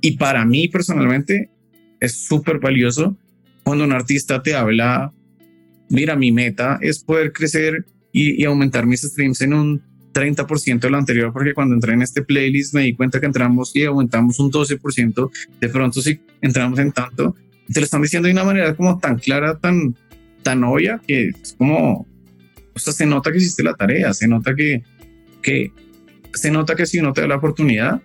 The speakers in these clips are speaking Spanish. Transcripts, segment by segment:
Y para mí personalmente es súper valioso cuando un artista te habla, mira, mi meta es poder crecer y, y aumentar mis streams en un 30% de lo anterior, porque cuando entré en este playlist me di cuenta que entramos y aumentamos un 12%, de pronto si entramos en tanto, te lo están diciendo de una manera como tan clara, tan, tan obvia, que es como, o sea, se nota que hiciste la tarea, se nota que, que, se nota que si uno te da la oportunidad,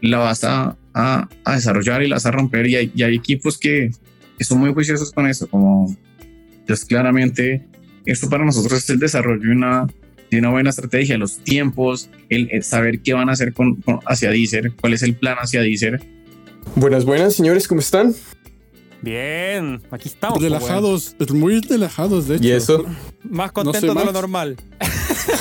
la vas a, a, a desarrollar y la vas a romper y hay, y hay equipos que, que, son muy juiciosos con eso, como, pues claramente, esto para nosotros es el desarrollo de una de una buena estrategia, los tiempos, el, saber qué van a hacer con, con, hacia Deezer, cuál es el plan hacia Deezer. Buenas, buenas, señores, ¿cómo están? Bien, aquí estamos. Relajados, pues, muy relajados, de hecho. ¿Y eso? Más contentos no sé, de lo normal.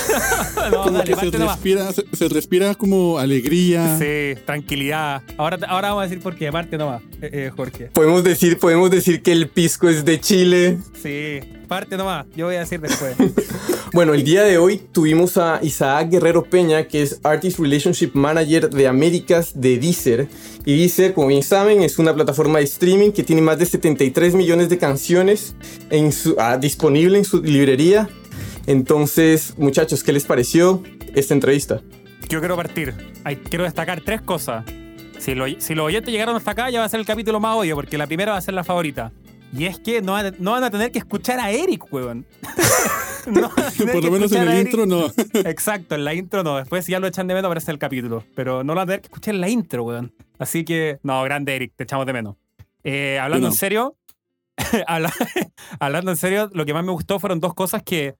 no, como dale, que se respira, se, se, respira como alegría. Sí, tranquilidad. Ahora, ahora vamos a decir por qué, parte nomás, eh, eh, Jorge. Podemos decir, podemos decir que el pisco es de Chile. Sí, parte nomás, yo voy a decir después. bueno, el día de hoy tuvimos a Isaac Guerrero Peña, que es Artist Relationship Manager de Américas de Deezer. Y Deezer, como bien saben, es una plataforma de streaming que tiene más de 73 millones de canciones en su, ah, disponible en su librería. Entonces, muchachos, ¿qué les pareció esta entrevista? Yo quiero partir. Ay, quiero destacar tres cosas. Si, lo, si los oyentes llegaron hasta acá, ya va a ser el capítulo más odio, porque la primera va a ser la favorita. Y es que no, no van a tener que escuchar a Eric, weón. no Por lo menos en el intro no. Exacto, en la intro no. Después si ya lo echan de menos aparece el capítulo. Pero no lo van a tener que escuchar en la intro, weón. Así que, no, grande Eric, te echamos de menos. Eh, hablando no. en serio, hablando en serio, lo que más me gustó fueron dos cosas que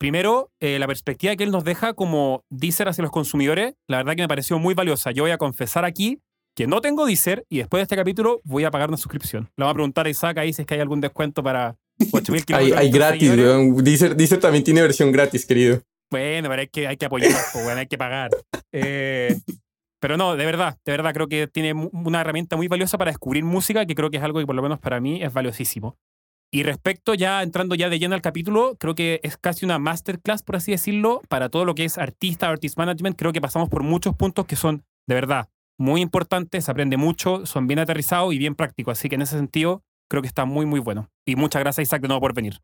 Primero, eh, la perspectiva que él nos deja como Deezer hacia los consumidores, la verdad que me pareció muy valiosa. Yo voy a confesar aquí que no tengo Deezer y después de este capítulo voy a pagar una suscripción. Le vamos a preguntar a Isaac ahí si es que hay algún descuento para 8.000 kilómetros. hay, hay gratis, weón. Deezer, Deezer también tiene versión gratis, querido. Bueno, pero hay que, hay que apoyar, hay que pagar. Eh, pero no, de verdad, de verdad creo que tiene una herramienta muy valiosa para descubrir música, que creo que es algo que por lo menos para mí es valiosísimo. Y respecto ya, entrando ya de lleno al capítulo, creo que es casi una masterclass, por así decirlo, para todo lo que es artista, artist management. Creo que pasamos por muchos puntos que son, de verdad, muy importantes, se aprende mucho, son bien aterrizados y bien prácticos. Así que en ese sentido, creo que está muy, muy bueno. Y muchas gracias, Isaac, de nuevo por venir.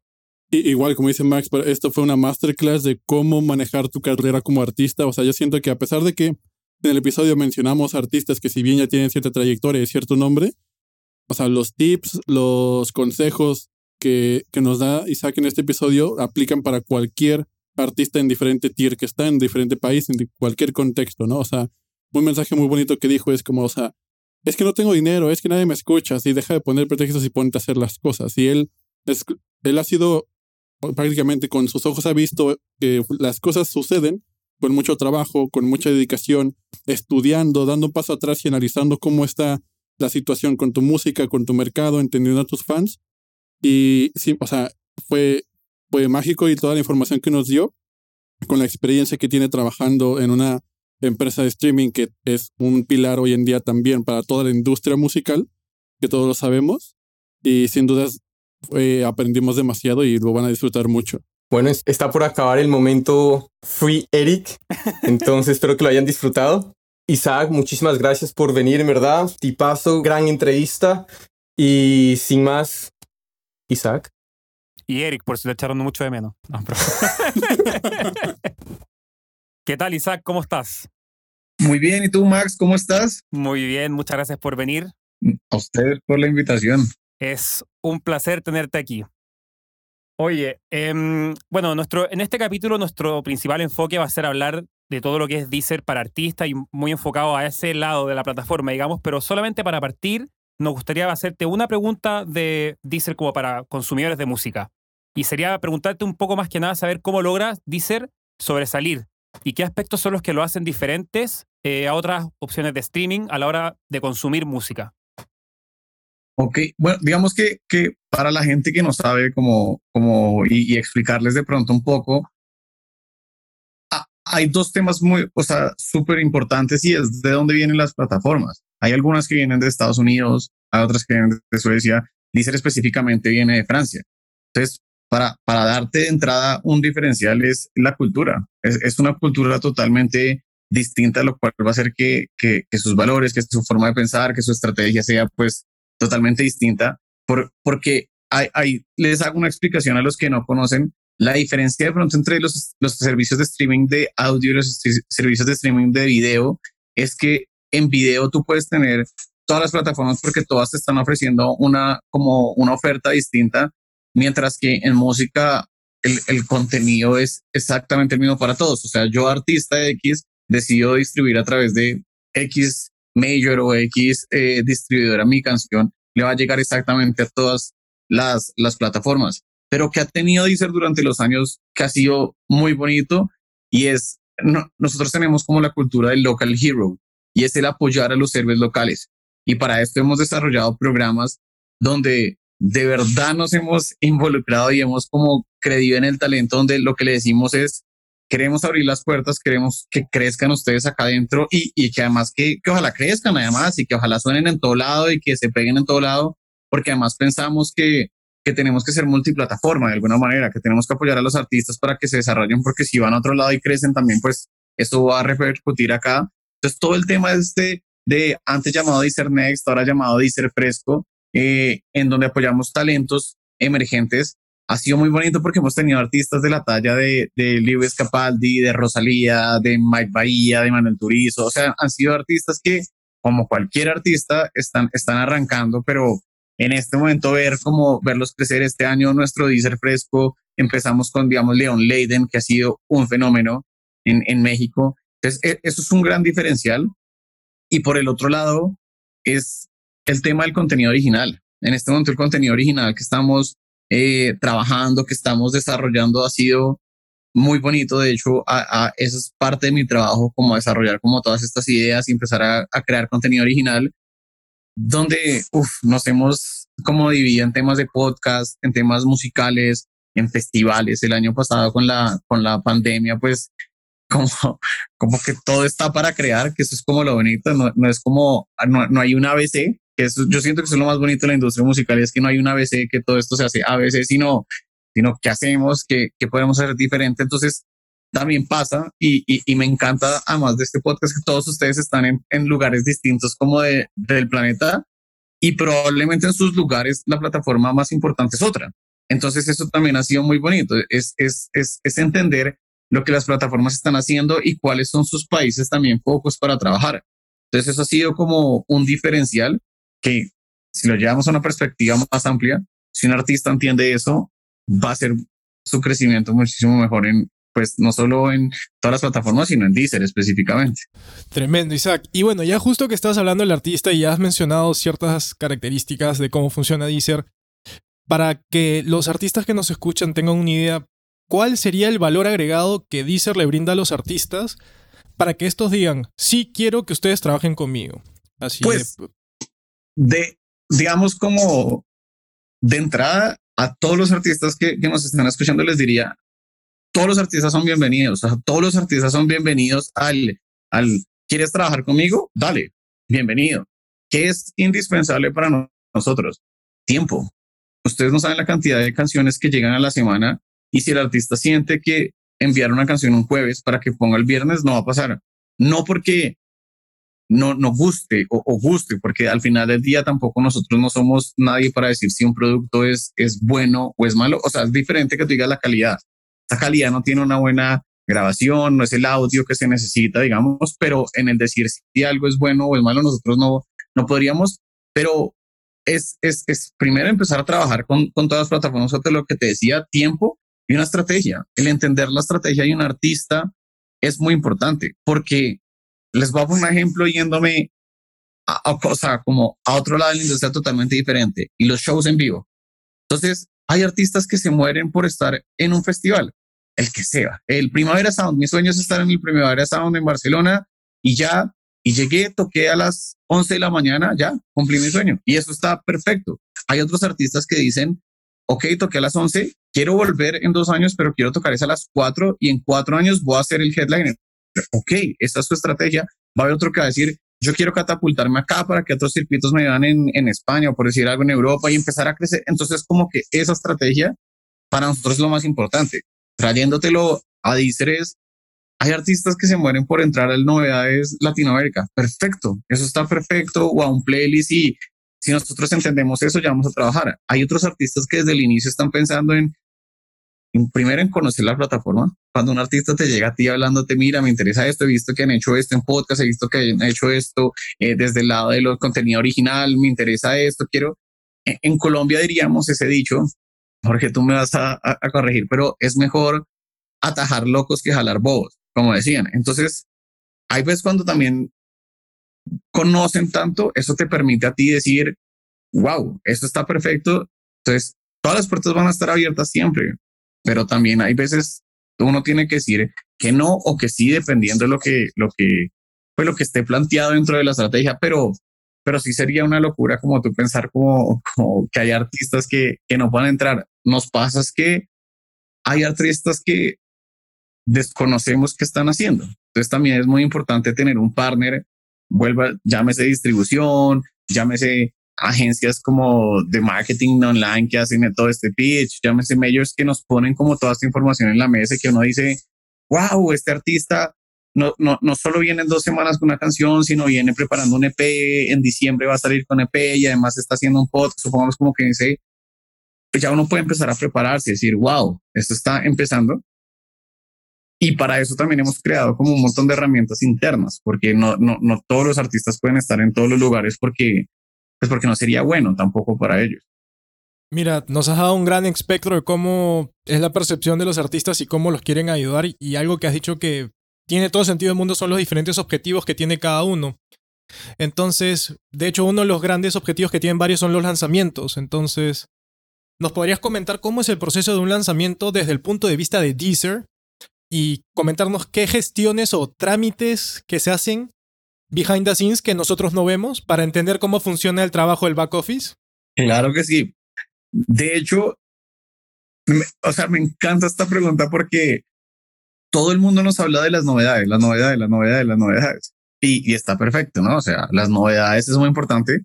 Igual, como dice Max, esto fue una masterclass de cómo manejar tu carrera como artista. O sea, yo siento que a pesar de que en el episodio mencionamos artistas que si bien ya tienen cierta trayectoria y cierto nombre, o sea, los tips, los consejos que, que nos da Isaac en este episodio aplican para cualquier artista en diferente tier que está, en diferente país, en cualquier contexto, ¿no? O sea, un mensaje muy bonito que dijo es como, o sea, es que no tengo dinero, es que nadie me escucha, así deja de poner pretextos y ponte a hacer las cosas. Y él, es, él ha sido prácticamente con sus ojos ha visto que las cosas suceden con mucho trabajo, con mucha dedicación, estudiando, dando un paso atrás y analizando cómo está la situación con tu música, con tu mercado, entendiendo a tus fans y sí, o sea, fue, fue mágico y toda la información que nos dio, con la experiencia que tiene trabajando en una empresa de streaming que es un pilar hoy en día también para toda la industria musical, que todos lo sabemos. Y sin dudas eh, aprendimos demasiado y lo van a disfrutar mucho. Bueno, está por acabar el momento Free Eric, entonces espero que lo hayan disfrutado. Isaac, muchísimas gracias por venir, en verdad. Tipazo, gran entrevista. Y sin más, Isaac. Y Eric, por si le echaron mucho de menos. No, pero... ¿Qué tal, Isaac? ¿Cómo estás? Muy bien, ¿y tú, Max? ¿Cómo estás? Muy bien, muchas gracias por venir. A usted por la invitación. Es un placer tenerte aquí. Oye, eh, bueno, nuestro, en este capítulo nuestro principal enfoque va a ser hablar de todo lo que es Deezer para artistas y muy enfocado a ese lado de la plataforma, digamos, pero solamente para partir nos gustaría hacerte una pregunta de Deezer como para consumidores de música. Y sería preguntarte un poco más que nada saber cómo logras Deezer sobresalir y qué aspectos son los que lo hacen diferentes eh, a otras opciones de streaming a la hora de consumir música. Ok, bueno, digamos que, que para la gente que no sabe cómo, cómo y, y explicarles de pronto un poco, hay dos temas muy, o sea, súper importantes y es de dónde vienen las plataformas. Hay algunas que vienen de Estados Unidos, hay otras que vienen de Suecia. Deezer específicamente viene de Francia. Entonces, para, para darte de entrada un diferencial es la cultura. Es, es una cultura totalmente distinta, lo cual va a hacer que, que, sus valores, que su forma de pensar, que su estrategia sea pues totalmente distinta, por, porque hay, hay, les hago una explicación a los que no conocen la diferencia de pronto entre los, los servicios de streaming de audio y los servicios de streaming de video es que en video tú puedes tener todas las plataformas porque todas te están ofreciendo una como una oferta distinta, mientras que en música el, contenido es exactamente el mismo para todos. O sea, yo artista X decido distribuir a través de X major o X eh, distribuidora mi canción, le va a llegar exactamente a todas las, las plataformas. Pero que ha tenido Deezer durante los años que ha sido muy bonito y es, nosotros tenemos como la cultura del local hero y es el apoyar a los servidores locales. Y para esto hemos desarrollado programas donde de verdad nos hemos involucrado y hemos como creído en el talento, donde lo que le decimos es, queremos abrir las puertas, queremos que crezcan ustedes acá adentro y, y que además que, que, ojalá crezcan además y que ojalá suenen en todo lado y que se peguen en todo lado, porque además pensamos que, que tenemos que ser multiplataforma de alguna manera, que tenemos que apoyar a los artistas para que se desarrollen, porque si van a otro lado y crecen también, pues eso va a repercutir acá. Entonces todo el tema este de antes llamado Deezer Next, ahora llamado Deezer Fresco, eh, en donde apoyamos talentos emergentes ha sido muy bonito porque hemos tenido artistas de la talla de, de Lewis Capaldi, de Rosalía, de Mike Bahía, de Manuel Turizo. O sea, han sido artistas que, como cualquier artista, están, están arrancando, pero en este momento ver cómo verlos crecer este año, nuestro Deezer fresco, empezamos con, digamos, Leon Leiden, que ha sido un fenómeno en, en México. Entonces, e, eso es un gran diferencial. Y por el otro lado, es el tema del contenido original. En este momento, el contenido original que estamos eh, trabajando, que estamos desarrollando ha sido muy bonito. De hecho, a, es parte de mi trabajo, como desarrollar como todas estas ideas y empezar a, crear contenido original, donde nos hemos como dividido en temas de podcast, en temas musicales, en festivales. El año pasado con la, con la pandemia, pues como, como que todo está para crear, que eso es como lo bonito, no, no es como, no, no hay un ABC, yo siento que eso es lo más bonito de la industria musical, es que no hay un ABC, que todo esto se hace ABC, sino, sino que hacemos, que, que podemos hacer diferente. Entonces, también pasa y, y, me encanta, además de este podcast, que todos ustedes están en, en lugares distintos como de, del planeta y probablemente en sus lugares la plataforma más importante es otra. Entonces, eso también ha sido muy bonito, es, es, es, es entender lo que las plataformas están haciendo y cuáles son sus países también focos para trabajar. Entonces, eso ha sido como un diferencial que si lo llevamos a una perspectiva más amplia, si un artista entiende eso, va a ser su crecimiento muchísimo mejor en, pues no solo en todas las plataformas, sino en Deezer específicamente. Tremendo, Isaac. Y bueno, ya justo que estás hablando del artista y ya has mencionado ciertas características de cómo funciona Deezer, para que los artistas que nos escuchan tengan una idea, ¿cuál sería el valor agregado que Deezer le brinda a los artistas para que estos digan, sí quiero que ustedes trabajen conmigo? Así pues, de, digamos, como de entrada a todos los artistas que, que nos están escuchando, les diría, todos los artistas son bienvenidos, o sea, todos los artistas son bienvenidos al, al, ¿quieres trabajar conmigo? Dale, bienvenido. ¿Qué es indispensable para nosotros? Tiempo. Ustedes no saben la cantidad de canciones que llegan a la semana y si el artista siente que enviar una canción un jueves para que ponga el viernes, no va a pasar. No porque no, no guste o, guste, porque al final del día tampoco nosotros no somos nadie para decir si un producto es, es bueno o es malo. O sea, es diferente que tú digas la calidad. Esta calidad no tiene una buena grabación, no es el audio que se necesita, digamos, pero en el decir si algo es bueno o es malo, nosotros no, no podríamos, pero es, es, es primero empezar a trabajar con, con todas las plataformas, de lo que te decía, tiempo y una estrategia. El entender la estrategia de un artista es muy importante porque les voy a poner un ejemplo yéndome a, a, como a otro lado de la industria totalmente diferente y los shows en vivo. Entonces, hay artistas que se mueren por estar en un festival, el que sea. El Primavera Sound, mi sueño es estar en el Primavera Sound en Barcelona y ya, y llegué, toqué a las 11 de la mañana, ya, cumplí mi sueño. Y eso está perfecto. Hay otros artistas que dicen, ok, toqué a las 11, quiero volver en dos años, pero quiero tocar esa a las 4 y en cuatro años voy a ser el headliner ok, esa es su estrategia. Va a haber otro que va a decir, yo quiero catapultarme acá para que otros circuitos me vean en, en España o por decir algo en Europa y empezar a crecer. Entonces, como que esa estrategia para nosotros es lo más importante. Trayéndotelo a Deezer es, hay artistas que se mueren por entrar a novedades Latinoamérica. Perfecto, eso está perfecto. O a un playlist y si nosotros entendemos eso, ya vamos a trabajar. Hay otros artistas que desde el inicio están pensando en, primero en conocer la plataforma. Cuando un artista te llega a ti hablándote, mira, me interesa esto, he visto que han hecho esto en podcast, he visto que han hecho esto eh, desde el lado de los contenido original, me interesa esto, quiero. En, Colombia diríamos ese dicho, Jorge, tú me vas a, a corregir, pero es mejor atajar locos que jalar bobos, como decían. Entonces, hay veces cuando también conocen tanto, eso te permite a ti decir, wow, esto está perfecto. Entonces, todas las puertas van a estar abiertas siempre, pero también hay veces uno tiene que decir que no o que sí, dependiendo de lo que, lo que, pues lo que esté planteado dentro de la estrategia, pero, pero sí sería una locura como tú pensar como, que hay artistas que, que no puedan entrar. Nos pasa es que hay artistas que desconocemos qué están haciendo. Entonces también es muy importante tener un partner vuelva, llámese distribución, llámese agencias como de marketing online que hacen todo este pitch, llámese medios que nos ponen como toda esta información en la mesa y que uno dice, wow, este artista no, no, no solo viene en dos semanas con una canción, sino viene preparando un EP, en diciembre va a salir con EP y además está haciendo un podcast, supongamos como que dice, pues ya uno puede empezar a prepararse, decir, wow, esto está empezando y para eso también hemos creado como un montón de herramientas internas, porque no, no, no todos los artistas pueden estar en todos los lugares porque, pues porque no sería bueno tampoco para ellos. Mira, nos has dado un gran espectro de cómo es la percepción de los artistas y cómo los quieren ayudar y algo que has dicho que tiene todo sentido del mundo son los diferentes objetivos que tiene cada uno. Entonces, de hecho, uno de los grandes objetivos que tienen varios son los lanzamientos. Entonces, ¿nos podrías comentar cómo es el proceso de un lanzamiento desde el punto de vista de Deezer y comentarnos qué gestiones o trámites que se hacen behind the scenes que nosotros no vemos para entender cómo funciona el trabajo del back office? Claro que sí. De hecho, o sea, me encanta esta pregunta porque todo el mundo nos habla de las novedades, las novedades, las novedades, las novedades. Y, y está perfecto, ¿no? O sea, las novedades es muy importante,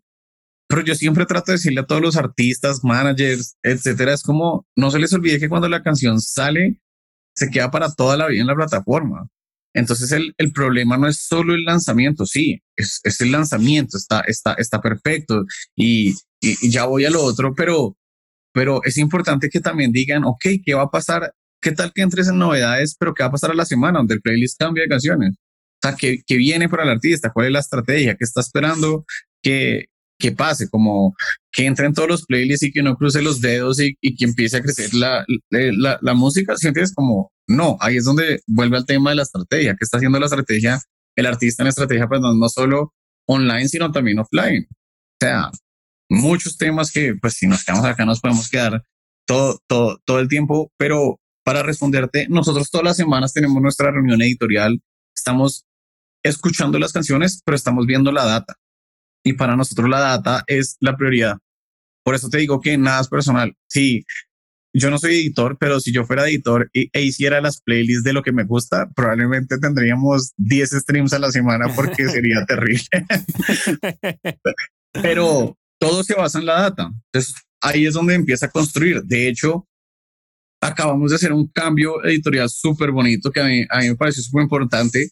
pero yo siempre trato de decirle a todos los artistas, managers, etcétera, es como no se les olvide que cuando la canción sale, se queda para toda la vida en la plataforma. Entonces el, el problema no es solo el lanzamiento, sí, es, es el lanzamiento, está, está, está perfecto y, y, ya voy a lo otro, pero, pero es importante que también digan, ok, ¿qué va a pasar? ¿Qué tal que entres en novedades, pero qué va a pasar a la semana donde el playlist cambia de canciones? O sea, ¿qué, qué viene para el artista? ¿Cuál es la estrategia? ¿Qué está esperando? que que pase, como que entren todos los playlists y que uno cruce los dedos y, que empiece a crecer la, la, la música, sientes como, no, ahí es donde vuelve al tema de la estrategia, que está haciendo la estrategia, el artista en estrategia, pues no, solo online, sino también offline. O sea, muchos temas que, pues si nos quedamos acá, nos podemos quedar todo, todo, todo el tiempo, pero para responderte, nosotros todas las semanas tenemos nuestra reunión editorial, estamos escuchando las canciones, pero estamos viendo la data y para nosotros la data es la prioridad. Por eso te digo que nada es personal. Sí, yo no soy editor, pero si yo fuera editor e, hiciera las playlists de lo que me gusta, probablemente tendríamos 10 streams a la semana porque sería terrible. pero todo se basa en la data. Entonces ahí es donde empieza a construir. De hecho, acabamos de hacer un cambio editorial súper bonito que a mí, a mí me pareció súper importante.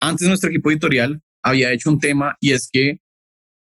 Antes nuestro equipo editorial había hecho un tema y es que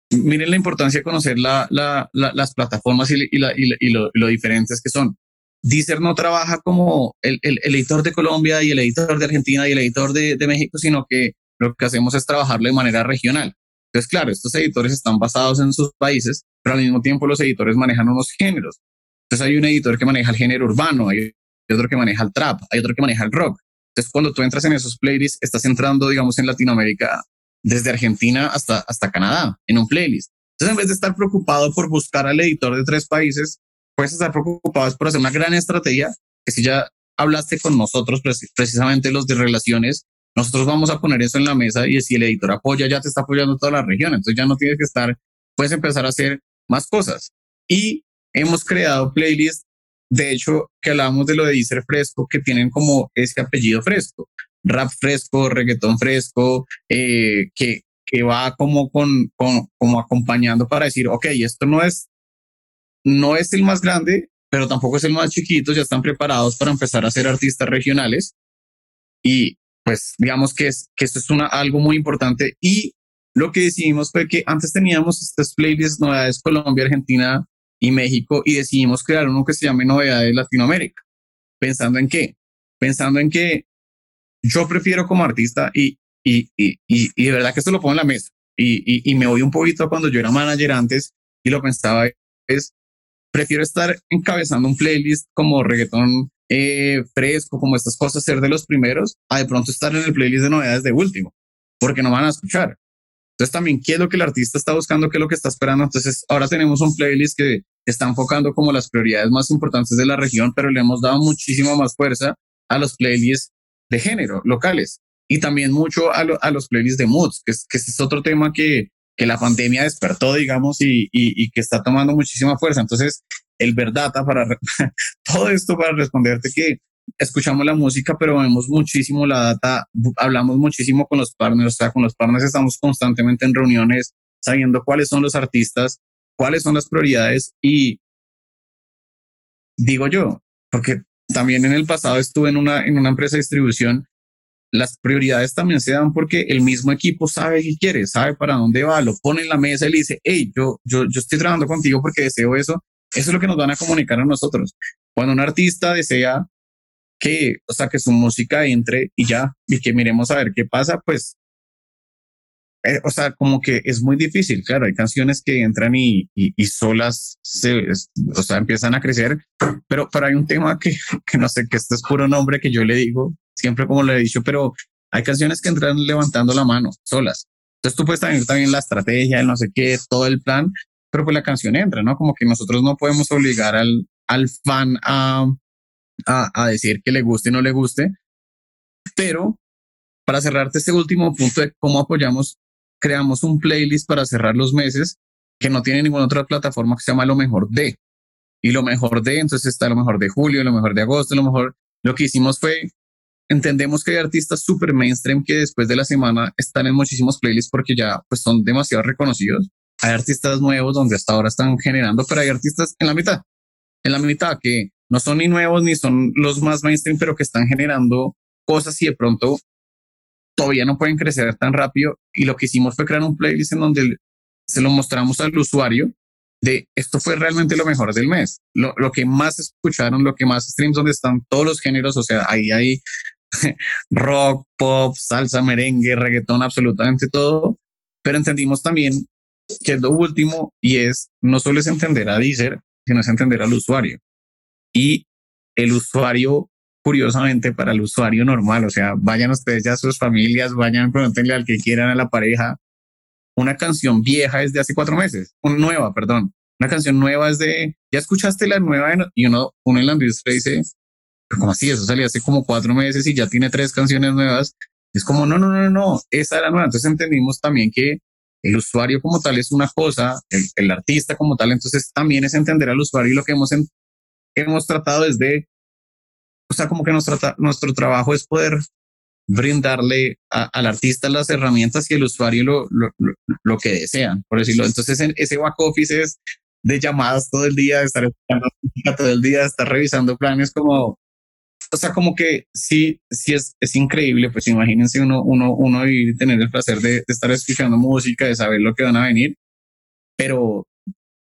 miren la importancia de conocer la, la, las plataformas y, y, lo, lo, diferentes que son. Deezer no trabaja como el, el, editor de Colombia y el editor de Argentina y el editor de, de, México, sino que lo que hacemos es trabajarlo de manera regional. Entonces, claro, estos editores están basados en sus países, pero al mismo tiempo los editores manejan unos géneros. Entonces hay un editor que maneja el género urbano, hay otro que maneja el trap, hay otro que maneja el rock. Entonces, cuando tú entras en esos playlists, estás entrando, digamos, en Latinoamérica desde Argentina hasta, hasta Canadá en un playlist. Entonces, en vez de estar preocupado por buscar al editor de tres países, puedes estar preocupado por hacer una gran estrategia que si ya hablaste con nosotros, precisamente los de relaciones, nosotros vamos a poner eso en la mesa y si el editor apoya, ya te está apoyando toda la región. Entonces ya no tienes que estar, puedes empezar a hacer más cosas. Y hemos creado playlists, de hecho, que hablamos de lo de Deezer Fresco, que tienen como ese apellido fresco rap fresco, reggaetón fresco, eh, que, que va como, con, con, como acompañando para decir, ok, esto no es, no es el más grande, pero tampoco es el más chiquito, ya están preparados para empezar a ser artistas regionales. Y pues digamos que, es, que esto es una, algo muy importante y lo que decidimos fue que antes teníamos estas playlists novedades Colombia, Argentina y México y decidimos crear uno que se llame novedades Latinoamérica. ¿Pensando en qué? Pensando en que yo prefiero como artista y, y, y, y, de verdad que esto lo pongo en la mesa y, y, me voy un poquito cuando yo era manager antes y lo pensaba es prefiero estar encabezando un playlist como reggaetón eh, fresco, como estas cosas, ser de los primeros, a de pronto estar en el playlist de novedades de último, porque no van a escuchar. Entonces también, ¿qué es lo que el artista está buscando? ¿Qué es lo que está esperando? Entonces, ahora tenemos un playlist que está enfocando como las prioridades más importantes de la región, pero le hemos dado muchísima más fuerza a los playlists de género locales y también mucho a, los playlists de moods, que, es, otro tema que, que la pandemia despertó, digamos, y, que está tomando muchísima fuerza. Entonces, el Verdata para todo esto para responderte que escuchamos la música, pero vemos muchísimo la data, hablamos muchísimo con los partners, o sea, con los partners estamos constantemente en reuniones, sabiendo cuáles son los artistas, cuáles son las prioridades y digo yo, porque también en el pasado estuve en una, en una empresa de distribución, las prioridades también se dan porque el mismo equipo sabe qué quiere, sabe para dónde va, lo pone en la mesa y le dice, hey, yo, yo, yo estoy trabajando contigo porque deseo eso. Eso es lo que nos van a comunicar a nosotros. Cuando un artista desea que, o sea, que su música entre y ya, y que miremos a ver qué pasa, pues eh, o sea, como que es muy difícil, claro, hay canciones que entran y, y, solas se, o sea, empiezan a crecer, pero, pero hay un tema que, que no sé, que este es puro nombre que yo le digo, siempre como le he dicho, pero hay canciones que entran levantando la mano, solas. Entonces tú puedes tener también la estrategia, el no sé qué, todo el plan, pero pues la canción entra, ¿no? Como que nosotros no podemos obligar al, al fan a, a, a decir que le guste o no le guste, pero para cerrarte este último punto de cómo apoyamos creamos un playlist para cerrar los meses que no tiene ninguna otra plataforma que se llama Lo Mejor de. Y lo mejor de, entonces está lo mejor de julio, lo mejor de agosto, lo mejor. Lo que hicimos fue, entendemos que hay artistas super mainstream que después de la semana están en muchísimos playlists porque ya pues son demasiado reconocidos. Hay artistas nuevos donde hasta ahora están generando, pero hay artistas en la mitad, en la mitad que no son ni nuevos ni son los más mainstream, pero que están generando cosas y de pronto todavía no pueden crecer tan rápido y lo que hicimos fue crear un playlist en donde se lo mostramos al usuario de esto fue realmente lo mejor del mes, lo, lo que más escucharon, lo que más streams, donde están todos los géneros, o sea, ahí hay rock, pop, salsa, merengue, reggaetón, absolutamente todo, pero entendimos también que es lo último y es no solo es entender a Deezer, sino es entender al usuario. Y el usuario curiosamente para el usuario normal. O sea, vayan ustedes ya a sus familias, vayan, pregúntenle al que quieran a la pareja. Una canción vieja es de hace cuatro meses, una nueva, perdón. Una canción nueva es de, ya escuchaste la nueva y uno, uno en la industria dice, como así? Eso salió hace como cuatro meses y ya tiene tres canciones nuevas. Es como, no, no, no, no, esa era nueva. Entonces entendimos también que el usuario como tal es una cosa, el, el artista como tal, entonces también es entender al usuario y lo que hemos, en, hemos tratado es de o sea, como que nuestro, nuestro trabajo es poder brindarle al artista las herramientas y el usuario lo, lo, lo, que desean, por decirlo. Entonces, ese back office es de llamadas todo el día, de estar escuchando todo el día, de estar revisando planes como, o sea, como que sí, sí es, es increíble, pues imagínense uno, uno, uno y tener el placer de, de, estar escuchando música, de saber lo que van a venir, pero,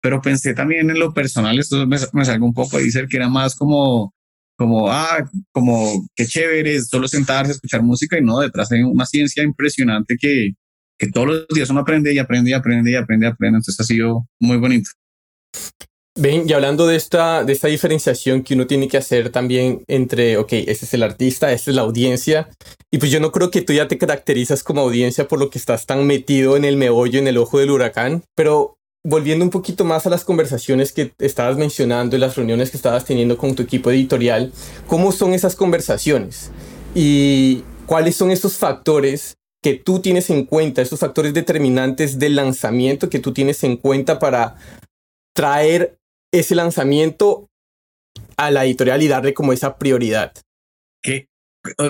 pero pensé también en lo personal, esto me, me salgo un poco y ser que era más como, como, ah, como qué chévere, solo sentarse escuchar música y no, detrás hay una ciencia impresionante que, que todos los días uno aprende y aprende y aprende y aprende y aprende. Entonces ha sido muy bonito. Ven, y hablando de esta, de esta diferenciación que uno tiene que hacer también entre, ok, este es el artista, esta es la audiencia, y pues yo no creo que tú ya te caracterizas como audiencia por lo que estás tan metido en el meollo, en el ojo del huracán, pero volviendo un poquito más a las conversaciones que estabas mencionando y las reuniones que estabas teniendo con tu equipo editorial, ¿cómo son esas conversaciones? ¿Y cuáles son esos factores que tú tienes en cuenta, esos factores determinantes del lanzamiento que tú tienes en cuenta para traer ese lanzamiento a la editorial y darle como esa prioridad? Que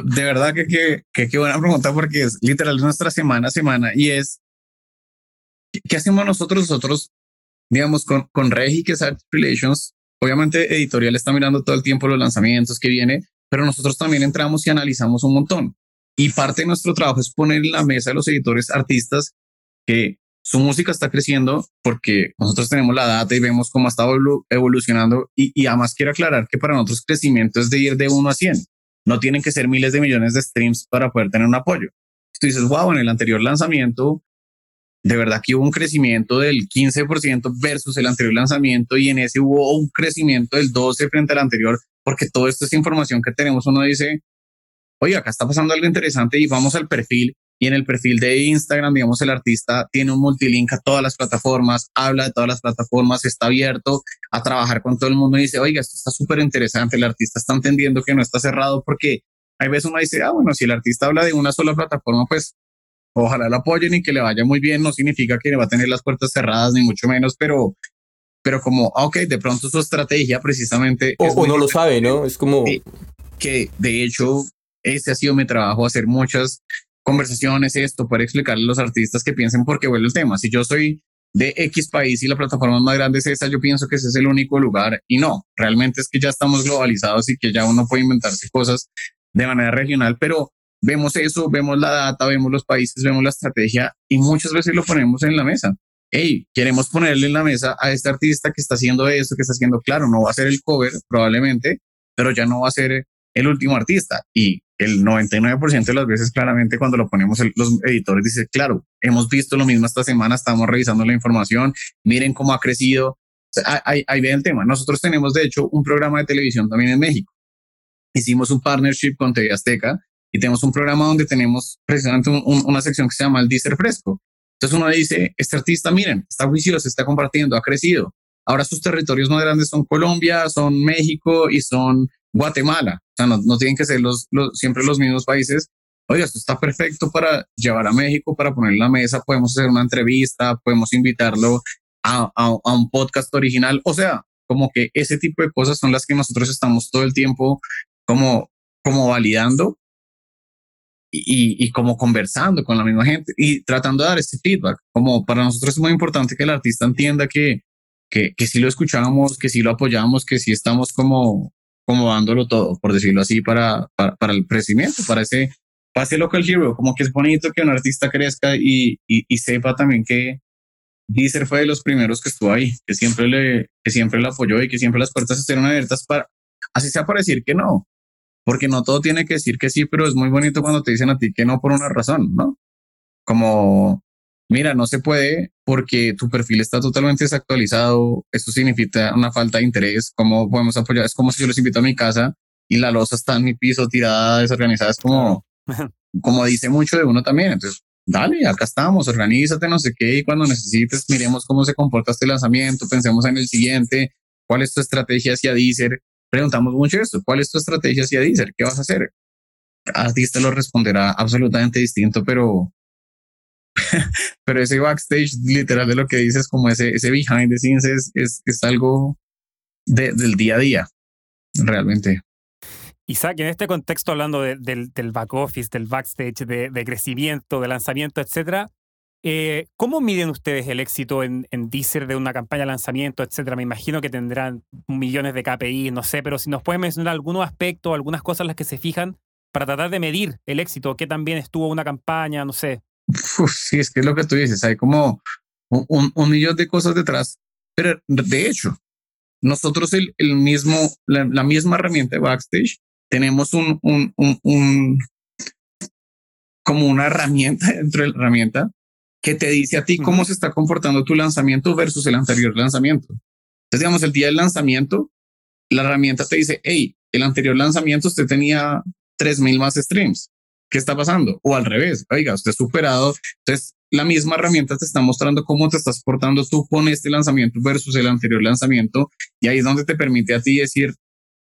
de verdad que qué buena pregunta porque es literal nuestra semana a semana y es ¿Qué hacemos nosotros? Nosotros, digamos, con, con Regi, que es Art Relations, obviamente editorial está mirando todo el tiempo los lanzamientos que viene, pero nosotros también entramos y analizamos un montón. y parte de nuestro trabajo es poner en la mesa a los editores artistas que su música está creciendo porque nosotros tenemos la data y vemos cómo estado evolucionando y, y además quiero aclarar que para nosotros crecimiento es de ir de 1 a 100. No tienen que ser miles de millones de streams para poder tener un apoyo. Tú dices, wow, en el anterior lanzamiento, de verdad que hubo un crecimiento del 15% versus el anterior lanzamiento y en ese hubo un crecimiento del 12 frente al anterior, porque toda esta es información que tenemos. Uno dice, oye, acá está pasando algo interesante y vamos al perfil y en el perfil de Instagram, digamos, el artista tiene un multilink a todas las plataformas, habla de todas las plataformas, está abierto a trabajar con todo el mundo y dice, oiga, esto está súper interesante, el artista está entendiendo que no está cerrado porque hay veces uno dice, ah, bueno, si el artista habla de una sola plataforma, pues ojalá lo apoyen y que le vaya muy bien, no significa que le va a tener las puertas cerradas, ni mucho menos, pero, pero como, ah, ok, de pronto su estrategia precisamente... O, no lo sabe, ¿no? Es como... Que, de hecho, ese ha sido mi trabajo, hacer muchas conversaciones, esto, para explicarle a los artistas que piensen por qué vuelve el tema. Si yo soy de X país y la plataforma más grande es esa, yo pienso que ese es el único lugar y no, realmente es que ya estamos globalizados y que ya uno puede inventarse cosas de manera regional, pero vemos eso, vemos la data, vemos los países, vemos la estrategia y muchas veces lo ponemos en la mesa. Hey, queremos ponerle en la mesa a este artista que está haciendo eso, que está haciendo, claro, no va a ser el cover probablemente, pero ya no va a ser el último artista. Y el 99% de las veces claramente cuando lo ponemos los editores dice, claro, hemos visto lo mismo esta semana, estamos revisando la información, miren cómo ha crecido. ahí, ahí ve el tema. Nosotros tenemos de hecho un programa de televisión también en México. Hicimos un partnership con TV Azteca y tenemos un programa donde tenemos precisamente una sección que se llama el Deezer Fresco. Entonces uno dice, este artista, miren, está juicioso, está compartiendo, ha crecido. Ahora sus territorios más grandes son Colombia, son México y son Guatemala. O sea, no, no tienen que ser los, los, siempre los mismos países. Oye, esto está perfecto para llevar a México, para poner en la mesa, podemos hacer una entrevista, podemos invitarlo a, a, a un podcast original. O sea, como que ese tipo de cosas son las que nosotros estamos todo el tiempo como, como validando y, y, como conversando con la misma gente y tratando de dar este feedback. Como para nosotros es muy importante que el artista entienda que, que, que sí lo escuchamos, que sí lo apoyamos, que sí estamos como, como dándolo todo, por decirlo así, para, para, para el crecimiento, para ese, pase local hero. Como que es bonito que un artista crezca y, y, y sepa también que Deezer fue de los primeros que estuvo ahí, que siempre le, que siempre le apoyó y que siempre las puertas estuvieron abiertas para, así sea para decir que no, porque no todo tiene que decir que sí, pero es muy bonito cuando te dicen a ti que no por una razón, ¿no? Como, mira, no se puede porque tu perfil está totalmente desactualizado, eso significa una falta de interés, ¿cómo podemos apoyar? Es como si yo los invito a mi casa y la losa está en mi piso tirada, desorganizada, es como, como dice mucho de uno también, entonces, dale, acá estamos, organízate, no sé qué, y cuando necesites, miremos cómo se comporta este lanzamiento, pensemos en el siguiente, cuál es tu estrategia hacia Deezer, preguntamos mucho esto, ¿cuál es tu estrategia hacia Deezer? ¿Qué vas a hacer? A ti te lo responderá absolutamente distinto, pero, pero ese backstage literal de lo que dices, como ese, ese behind the scenes es, es, algo de, del día a día, realmente. Isaac, en este contexto, hablando de, del, del, back office, del backstage, de, de crecimiento, de lanzamiento, etcétera, eh, ¿Cómo miden ustedes el éxito en, en Deezer de una campaña de lanzamiento, etcétera? Me imagino que tendrán millones de KPI, no sé, pero si nos pueden mencionar algunos aspectos, algunas cosas en las que se fijan para tratar de medir el éxito, qué tan bien estuvo una campaña, no sé. sí, es que es lo que tú dices, hay como un, un, millón de cosas detrás, pero de hecho, nosotros el, el mismo, la, la, misma herramienta de Backstage, tenemos un, un, un, un como una herramienta dentro de la herramienta que te dice a ti cómo se está comportando tu lanzamiento versus el anterior lanzamiento. Entonces, digamos, el día del lanzamiento, la herramienta te dice, hey, el anterior lanzamiento usted tenía 3000 más streams. ¿Qué está pasando? O al revés, oiga, usted ha superado. Entonces, la misma herramienta te está mostrando cómo te estás portando tú con este lanzamiento versus el anterior lanzamiento. Y ahí es donde te permite a ti decir,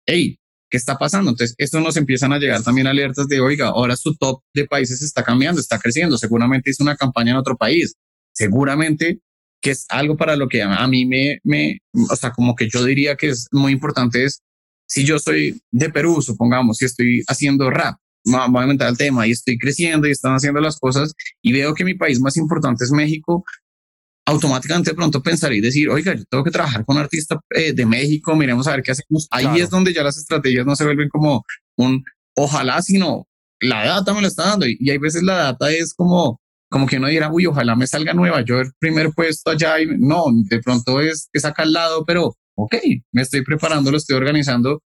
hey, ¿qué está pasando? Entonces, esto nos empiezan a llegar también alertas de, oiga, ahora su top de países está cambiando, está creciendo, seguramente hizo una campaña en otro país, seguramente que es algo para lo que a mí me, me, o sea, como que yo diría que es muy importante es, si yo soy de Perú, supongamos, si estoy haciendo rap, voy a aumentar el tema y estoy creciendo y están haciendo las cosas y veo que mi país más importante es México, automáticamente de pronto pensar y decir, oiga, yo tengo que trabajar con un artista eh, de México, miremos a ver qué hacemos. Ahí es donde ya las estrategias no se vuelven como un ojalá, sino la data me lo está dando. Y, hay veces la data es como, como que uno dirá, uy, ojalá me salga Nueva York primer puesto allá. Y no, de pronto es, es acá al lado, pero ok, me estoy preparando, lo estoy organizando.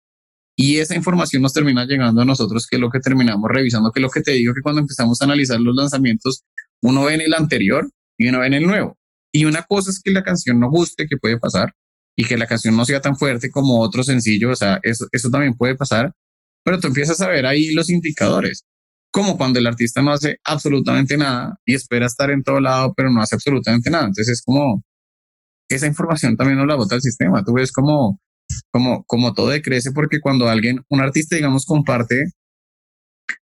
Y esa información nos termina llegando a nosotros, que es lo que terminamos revisando, que es lo que te digo, que cuando empezamos a analizar los lanzamientos, uno ve en el anterior y uno ve en el nuevo. Y una cosa es que la canción no guste, que puede pasar, y que la canción no sea tan fuerte como otro sencillo, o sea, eso, eso también puede pasar, pero tú empiezas a ver ahí los indicadores, como cuando el artista no hace absolutamente nada y espera estar en todo lado, pero no hace absolutamente nada. Entonces es como, esa información también no la bota el sistema, tú ves como, como, como todo decrece, porque cuando alguien, un artista, digamos, comparte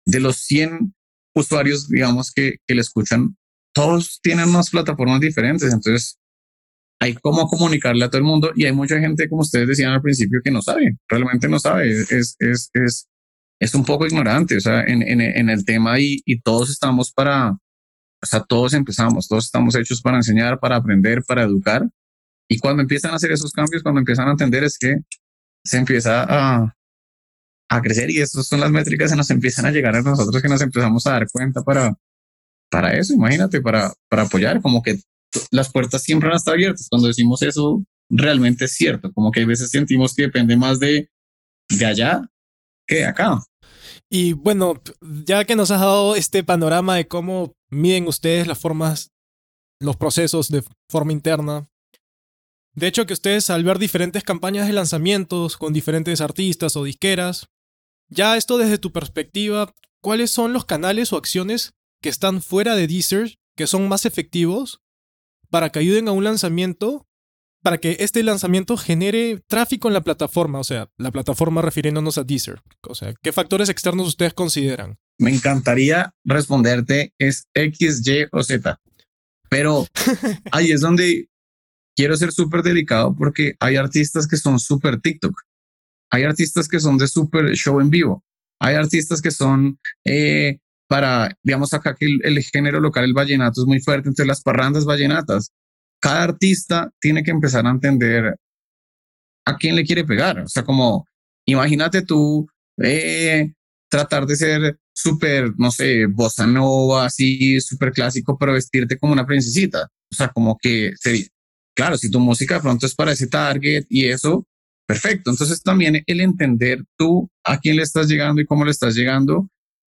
de los 100 usuarios, digamos, que, que le escuchan, todos tienen unas plataformas diferentes, entonces hay cómo comunicarle a todo el mundo y hay mucha gente, como ustedes decían al principio, que no sabe, realmente no sabe, es, es, es, es un poco ignorante, o sea, en, en, en el tema y, y todos estamos para, o sea, todos empezamos, todos estamos hechos para enseñar, para aprender, para educar. Y cuando empiezan a hacer esos cambios, cuando empiezan a entender, es que se empieza a, a crecer y esas son las métricas que nos empiezan a llegar a nosotros que nos empezamos a dar cuenta para, para eso, imagínate, para, para apoyar, como que las puertas siempre han estado abiertas. Cuando decimos eso, realmente es cierto, como que a veces sentimos que depende más de, de allá que de acá. Y bueno, ya que nos has dado este panorama de cómo miden ustedes las formas, los procesos de forma interna, de hecho que ustedes al ver diferentes campañas de lanzamientos con diferentes artistas o disqueras, ya esto desde tu perspectiva, ¿cuáles son los canales o acciones que están fuera de Deezer que son más efectivos para que ayuden a un lanzamiento, para que este lanzamiento genere tráfico en la plataforma? O sea, la plataforma refiriéndonos a Deezer. O sea, ¿qué factores externos ustedes consideran? Me encantaría responderte es X, Y o Z, pero ahí es donde quiero ser súper delicado porque hay artistas que son súper TikTok. Hay artistas que son de super show en vivo. Hay artistas que son eh, para, digamos, acá que el, género local, el vallenato es muy fuerte, entre las parrandas vallenatas. Cada artista tiene que empezar a entender a quién le quiere pegar. O sea, como, imagínate tú eh, tratar de ser súper, no sé, bossa nova, así, súper clásico, pero vestirte como una princesita. O sea, como que sería, claro, si tu música de pronto es para ese target y eso, Perfecto. Entonces también el entender tú a quién le estás llegando y cómo le estás llegando.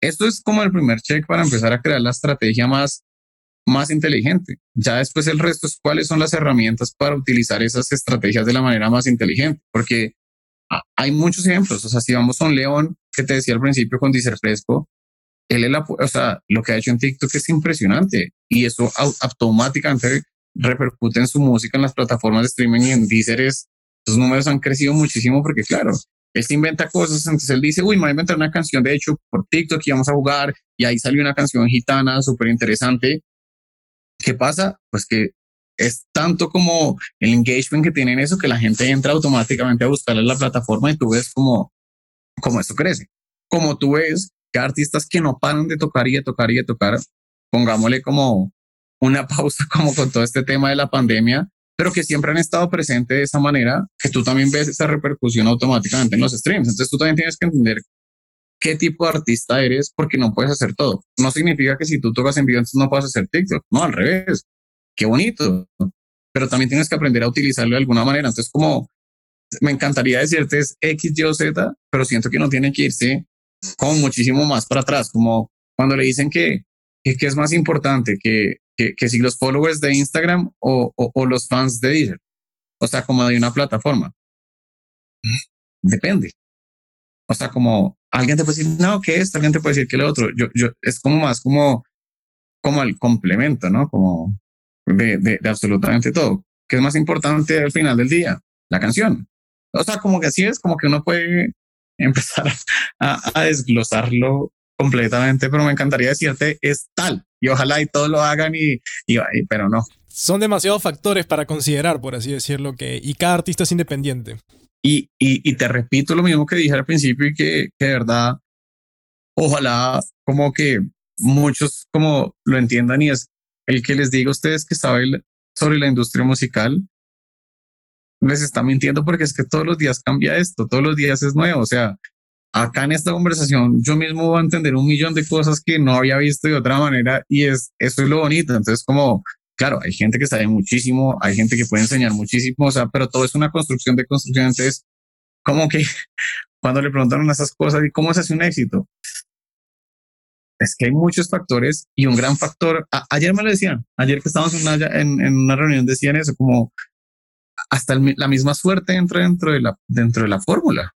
Esto es como el primer check para empezar a crear la estrategia más, más inteligente. Ya después el resto es cuáles son las herramientas para utilizar esas estrategias de la manera más inteligente. Porque hay muchos ejemplos. O sea, si vamos a un león que te decía al principio con Dicer Fresco, él es la, o sea, lo que ha hecho en TikTok es impresionante y eso automáticamente repercute en su música en las plataformas de streaming y en Deezer es los números han crecido muchísimo porque, claro, él se inventa cosas, entonces él dice, uy, me voy a inventar una canción, de hecho, por TikTok y vamos a jugar, y ahí salió una canción gitana súper interesante. ¿Qué pasa? Pues que es tanto como el engagement que tienen eso que la gente entra automáticamente a buscarle la plataforma y tú ves como, como eso crece. Como tú ves que artistas que no paran de tocar y de tocar y de tocar, pongámosle como una pausa como con todo este tema de la pandemia, pero que siempre han estado presentes de esa manera, que tú también ves esa repercusión automáticamente en los streams. Entonces tú también tienes que entender qué tipo de artista eres porque no puedes hacer todo. No significa que si tú tocas en vivo entonces no puedas hacer TikTok. No, al revés. Qué bonito. Pero también tienes que aprender a utilizarlo de alguna manera. Entonces como me encantaría decirte es X, Y o Z, pero siento que no tiene que irse como muchísimo más para atrás, como cuando le dicen que, que, que es más importante que que, que si los followers de Instagram o, o, los fans de Deezer. O sea, como de una plataforma. Depende. O sea, como alguien te puede decir, no, que esto, alguien te puede decir que lo otro. Yo, yo, es como más como, como el complemento, ¿no? Como de, de, de absolutamente todo. ¿Qué es más importante al final del día? La canción. O sea, como que así es, como que uno puede empezar a, a desglosarlo completamente, pero me encantaría decirte es tal y ojalá y todos lo hagan y, y, pero no. Son demasiados factores para considerar, por así decirlo, que y cada artista es independiente. Y, y, te repito lo mismo que dije al principio y que, que de verdad, ojalá como que muchos como lo entiendan y es el que les diga a ustedes que saben sobre la industria musical, les está mintiendo porque es que todos los días cambia esto, todos los días es nuevo, o sea, acá en esta conversación yo mismo voy a entender un millón de cosas que no había visto de otra manera y es, eso es lo bonito. Entonces, como, claro, hay gente que sabe muchísimo, hay gente que puede enseñar muchísimo, o sea, pero todo es una construcción de construcción. Entonces, como que cuando le preguntaron esas cosas y cómo se hace un éxito, es que hay muchos factores y un gran factor. ayer me lo decían, ayer que estábamos en una, en, en una reunión decían eso, como hasta la misma suerte entra dentro de la, dentro de la fórmula.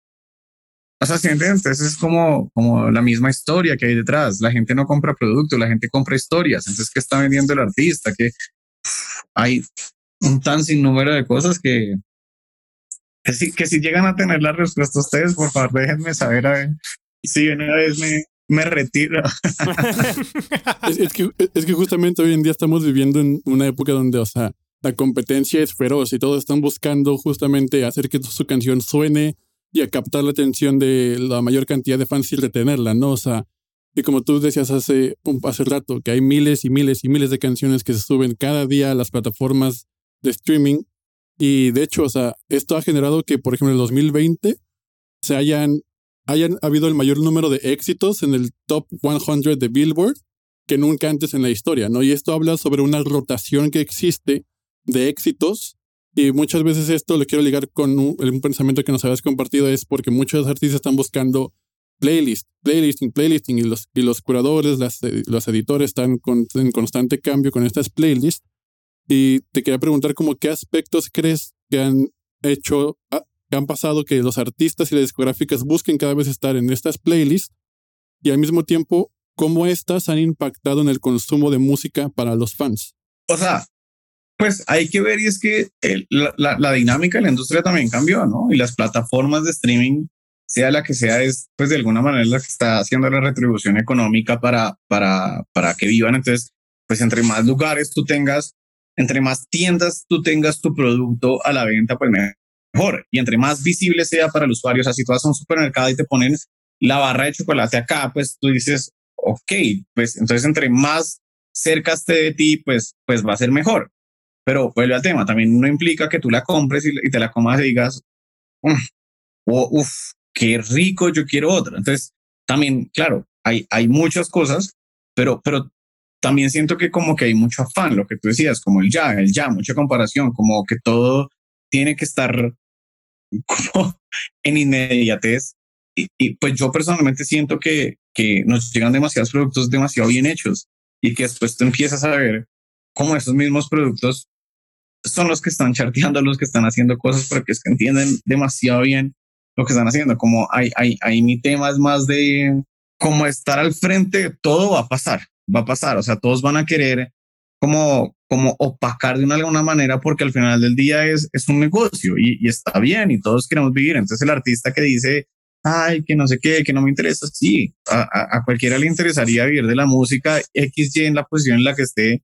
¿Sí Entonces es como, como la misma historia que hay detrás. La gente no compra productos, la gente compra historias. Entonces, ¿qué está vendiendo el artista? Que hay un tan sin número de cosas que, que si, que si llegan a tener la respuesta ustedes, por favor, déjenme saber a ver si una vez me, me retiro. es, que, es que justamente hoy en día estamos viviendo en una época donde, o sea, la competencia es feroz y todos están buscando justamente hacer que su canción suene y a captar la atención de la mayor cantidad de fans y retenerla, ¿no? O sea, y como tú decías hace, hace rato, que hay miles y miles y miles de canciones que se suben cada día a las plataformas de streaming. Y de hecho, o sea, esto ha generado que, por ejemplo, en el 2020 se hayan, hayan habido el mayor número de éxitos en el top 100 de Billboard que nunca antes en la historia, ¿no? Y esto habla sobre una rotación que existe de éxitos y muchas veces esto lo quiero ligar con un, pensamiento que nos habías compartido, es porque muchos artistas están buscando playlist, playlisting, playlisting, y los, y los curadores, las, los editores están en constante cambio con estas playlists. Y te quería preguntar como qué aspectos crees que han hecho, ah, que han pasado que los artistas y las discográficas busquen cada vez estar en estas playlists y al mismo tiempo cómo estas han impactado en el consumo de música para los fans. O sea, pues hay que ver y es que la, la, dinámica de la industria también cambió, ¿no? Y las plataformas de streaming, sea la que sea, es pues de alguna manera la que está haciendo la retribución económica para, para, para que vivan. Entonces, pues entre más lugares tú tengas, entre más tiendas tú tengas tu producto a la venta, pues mejor. Y entre más visible sea para el usuario, o sea, si tú vas a un supermercado y te ponen la barra de chocolate acá, pues tú dices, ok, pues entonces entre más cerca esté de ti, pues, pues va a ser mejor. Pero vuelve al tema, también no implica que tú la compres y, te la comas y digas, uff, qué rico, yo quiero otra. Entonces, también, claro, hay, hay muchas cosas, pero, pero también siento que como que hay mucho afán, lo que tú decías, como el ya, el ya, mucha comparación, como que todo tiene que estar como en inmediatez. Y, y, pues yo personalmente siento que, que nos llegan demasiados productos demasiado bien hechos y que después tú empiezas a ver cómo esos mismos productos son los que están charteando, los que están haciendo cosas porque es que entienden demasiado bien lo que están haciendo. Como hay, hay, hay mi tema es más de como estar al frente, todo va a pasar, va a pasar. O sea, todos van a querer como, como opacar de una alguna manera porque al final del día es, es un negocio y, y está bien y todos queremos vivir. Entonces el artista que dice, ay, que no sé qué, que no me interesa, sí, a, a, cualquiera le interesaría vivir de la música XY en la posición en la que esté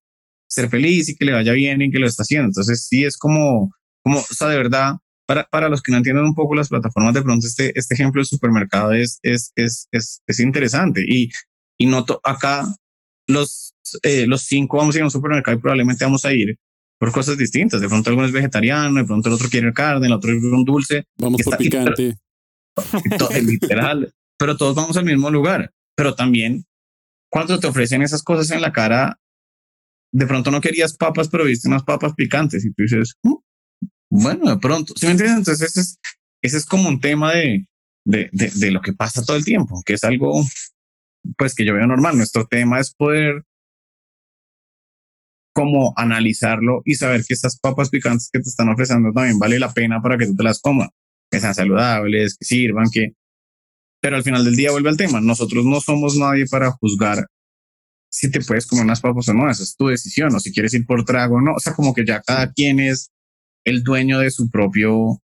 ser feliz y que le vaya bien y que lo está haciendo. Entonces sí es como, como, o sea, de verdad, para, para los que no entienden un poco las plataformas, de pronto este, este ejemplo del supermercado es, es, es, es, es interesante y, y noto acá los, eh, los cinco vamos a ir a un supermercado y probablemente vamos a ir por cosas distintas. De pronto alguno es vegetariano, de pronto el otro quiere carne, el otro quiere un dulce. Vamos por picante. literal, pero todos vamos al mismo lugar. Pero también cuando te ofrecen esas cosas en la cara, de pronto no querías papas, pero viste unas papas picantes y tú dices, mm, bueno, de pronto, ¿sí me entiendes? Entonces ese es, como un tema de, de, de, lo que pasa todo el tiempo, que es algo, pues que yo veo normal. Nuestro tema es poder como analizarlo y saber que estas papas picantes que te están ofreciendo también vale la pena para que tú te las comas, que sean saludables, que sirvan, que... Pero al final del día vuelve al tema, nosotros no somos nadie para juzgar si te puedes comer unas papas o no, esa es tu decisión, o si quieres ir por trago o no, o sea, como que ya cada quien es el dueño de su propio,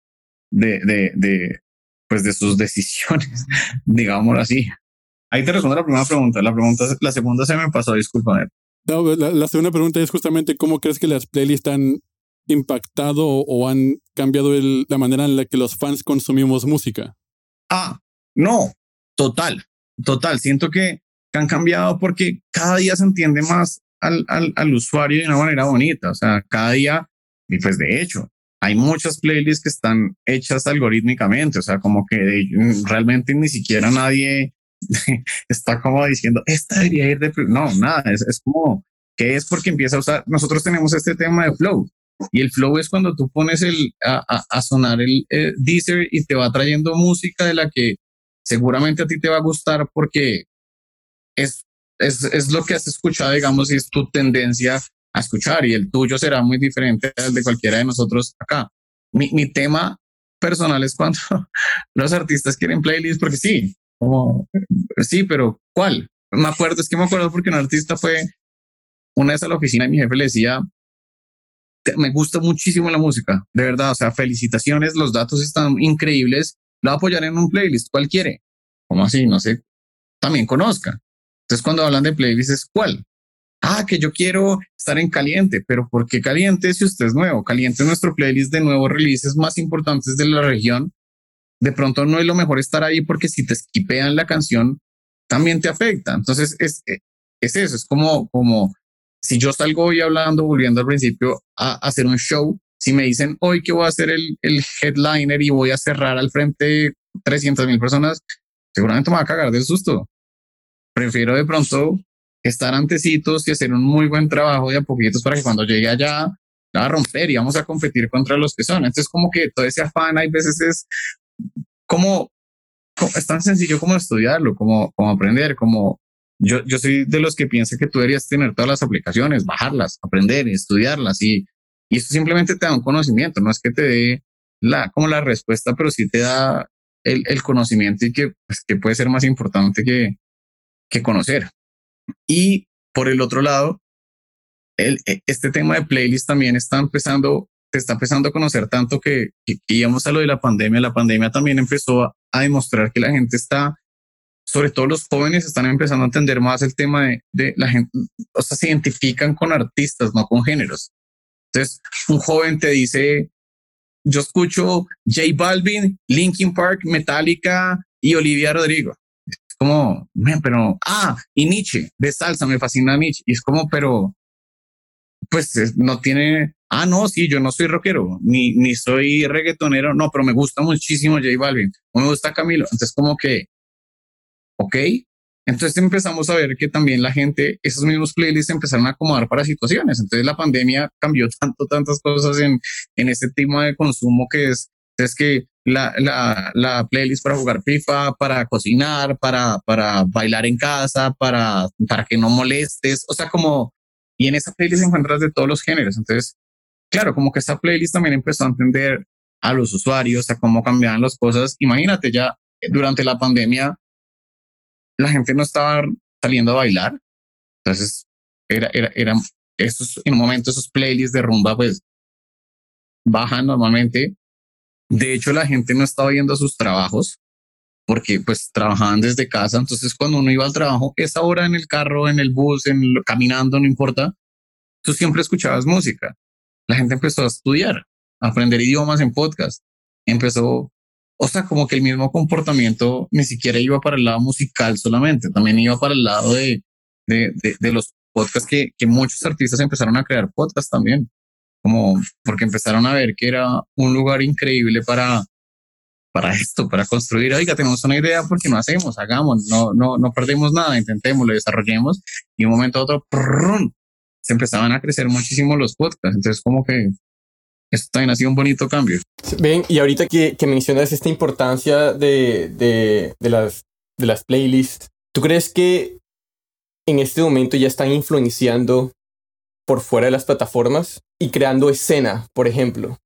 de, de, de pues de sus decisiones, digámoslo así. Ahí te respondo la primera pregunta, la pregunta, la segunda se me pasó, discúlpame. No, la, la segunda pregunta es justamente cómo crees que las playlists han impactado o, han cambiado el, la manera en la que los fans consumimos música. Ah, no, total, total. Siento que que han cambiado porque cada día se entiende más al, al, al, usuario de una manera bonita. O sea, cada día, y pues de hecho, hay muchas playlists que están hechas algorítmicamente, o sea, como que realmente ni siquiera nadie está como diciendo, esta debería ir de... No, nada, es, es como que es porque empieza a usar, nosotros tenemos este tema de flow, y el flow es cuando tú pones el, a, a, sonar el, el Deezer y te va trayendo música de la que seguramente a ti te va a gustar porque es, es, es lo que has escuchado, digamos, y es tu tendencia a escuchar y el tuyo será muy diferente al de cualquiera de nosotros acá. Mi, mi tema personal es cuando los artistas quieren playlists porque sí, como, sí, pero ¿cuál? Me acuerdo, es que me acuerdo porque un artista fue una vez a la oficina y mi jefe le decía, me gusta muchísimo la música, de verdad, o sea, felicitaciones, los datos están increíbles, lo voy a apoyar en un playlist, ¿cuál quiere? ¿Cómo así? No sé, también conozca. Entonces, cuando hablan de playlists, ¿cuál? Ah, que yo quiero estar en caliente, pero ¿por qué caliente si usted es nuevo? Caliente es nuestro playlist de nuevos releases más importantes de la región. De pronto no es lo mejor estar ahí porque si te esquipean la canción, también te afecta. Entonces, es, es eso, es como, como si yo salgo hoy hablando, volviendo al principio, a, hacer un show, si me dicen hoy que voy a hacer el, el headliner y voy a cerrar al frente 300 mil personas, seguramente me va a cagar del susto. Prefiero de pronto estar antecitos y hacer un muy buen trabajo de a poquitos para que cuando llegue allá la va a romper y vamos a competir contra los que son. Entonces, como que todo ese afán hay veces es como, como es tan sencillo como estudiarlo, como, como aprender, como yo, yo soy de los que piensa que tú deberías tener todas las aplicaciones, bajarlas, aprender, estudiarlas y, y eso simplemente te da un conocimiento, no es que te dé la, como la respuesta, pero sí te da el, el conocimiento y que, pues, que puede ser más importante que, que conocer. Y por el otro lado, e, este tema de playlist también está empezando, te está empezando a conocer tanto que, que, íbamos a lo de la pandemia. La pandemia también empezó a, a demostrar que la gente está sobre todo los jóvenes están empezando a entender más el tema de, de, la gente, o sea, se identifican con artistas, no con géneros. Entonces, un joven te dice, yo escucho J Balvin, Linkin Park, Metallica y Olivia Rodrigo. Como, pero, ah, y Nietzsche, de salsa, me fascina Nietzsche. Y es como, pero, pues no tiene, ah, no, sí, yo no soy rockero, ni, ni soy reggaetonero, no, pero me gusta muchísimo J Balvin, me gusta Camilo. Entonces, como que ¿Ok? Entonces empezamos a ver que también la gente, esos mismos playlists empezaron a acomodar para situaciones. Entonces la pandemia cambió tanto, tantas cosas en, en este tema de consumo que es, es que la, la, la playlist para jugar FIFA, para cocinar, para, para bailar en casa, para, para que no molestes. O sea, como, y en esa playlist encuentras de todos los géneros. Entonces, claro, como que esa playlist también empezó a entender a los usuarios, a cómo cambiaban las cosas. Imagínate ya durante la pandemia, la gente no estaba saliendo a bailar. Entonces, era, era, eran esos, en un momento esos playlists de rumba, pues, bajan normalmente. De hecho, la gente no estaba yendo a sus trabajos porque pues trabajaban desde casa. Entonces, cuando uno iba al trabajo, esa hora en el carro, en el bus, en caminando, no importa, tú siempre escuchabas música. La gente empezó a estudiar, a aprender idiomas en podcast. Empezó o sea, como que el mismo comportamiento ni siquiera iba para el lado musical solamente, también iba para el lado de, de, de, los podcasts que, que muchos artistas empezaron a crear podcasts también, como porque empezaron a ver que era un lugar increíble para, para esto, para construir, oiga, tenemos una idea, porque no hacemos? Hagamos, no, no, no perdemos nada, intentémoslo, desarrollemos, y un momento a otro, se empezaban a crecer muchísimo los podcasts, entonces como que esto también ha sido un bonito cambio. Ven, y ahorita que, que mencionas esta importancia de, de, de, las, de las playlists, ¿tú crees que en este momento ya están influenciando por fuera de las plataformas y creando escena, por ejemplo?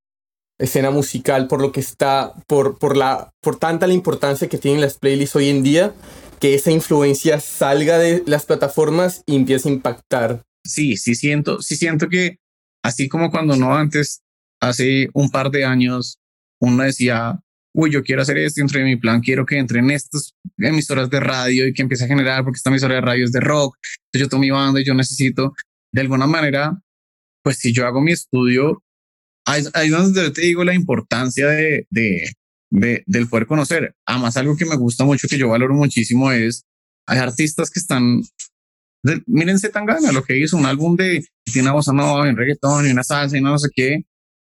Escena musical, por lo que está, por, por, la, por tanta la importancia que tienen las playlists hoy en día, que esa influencia salga de las plataformas y empiece a impactar. Sí, sí siento, sí siento que así como cuando no antes hace un par de años uno decía, uy, yo quiero hacer esto, entre mi plan quiero que entren estas emisoras de radio y que empiece a generar, porque esta emisora de radio es de rock, yo tomo mi banda y yo necesito, de alguna manera, pues si yo hago mi estudio, ahí, es donde te digo la importancia de, de, de, del poder conocer. Además, algo que me gusta mucho, que yo valoro muchísimo es, hay artistas que están de, mírense tan gana lo que hizo un álbum de tiene una voz nueva en reggaetón y una salsa y no sé qué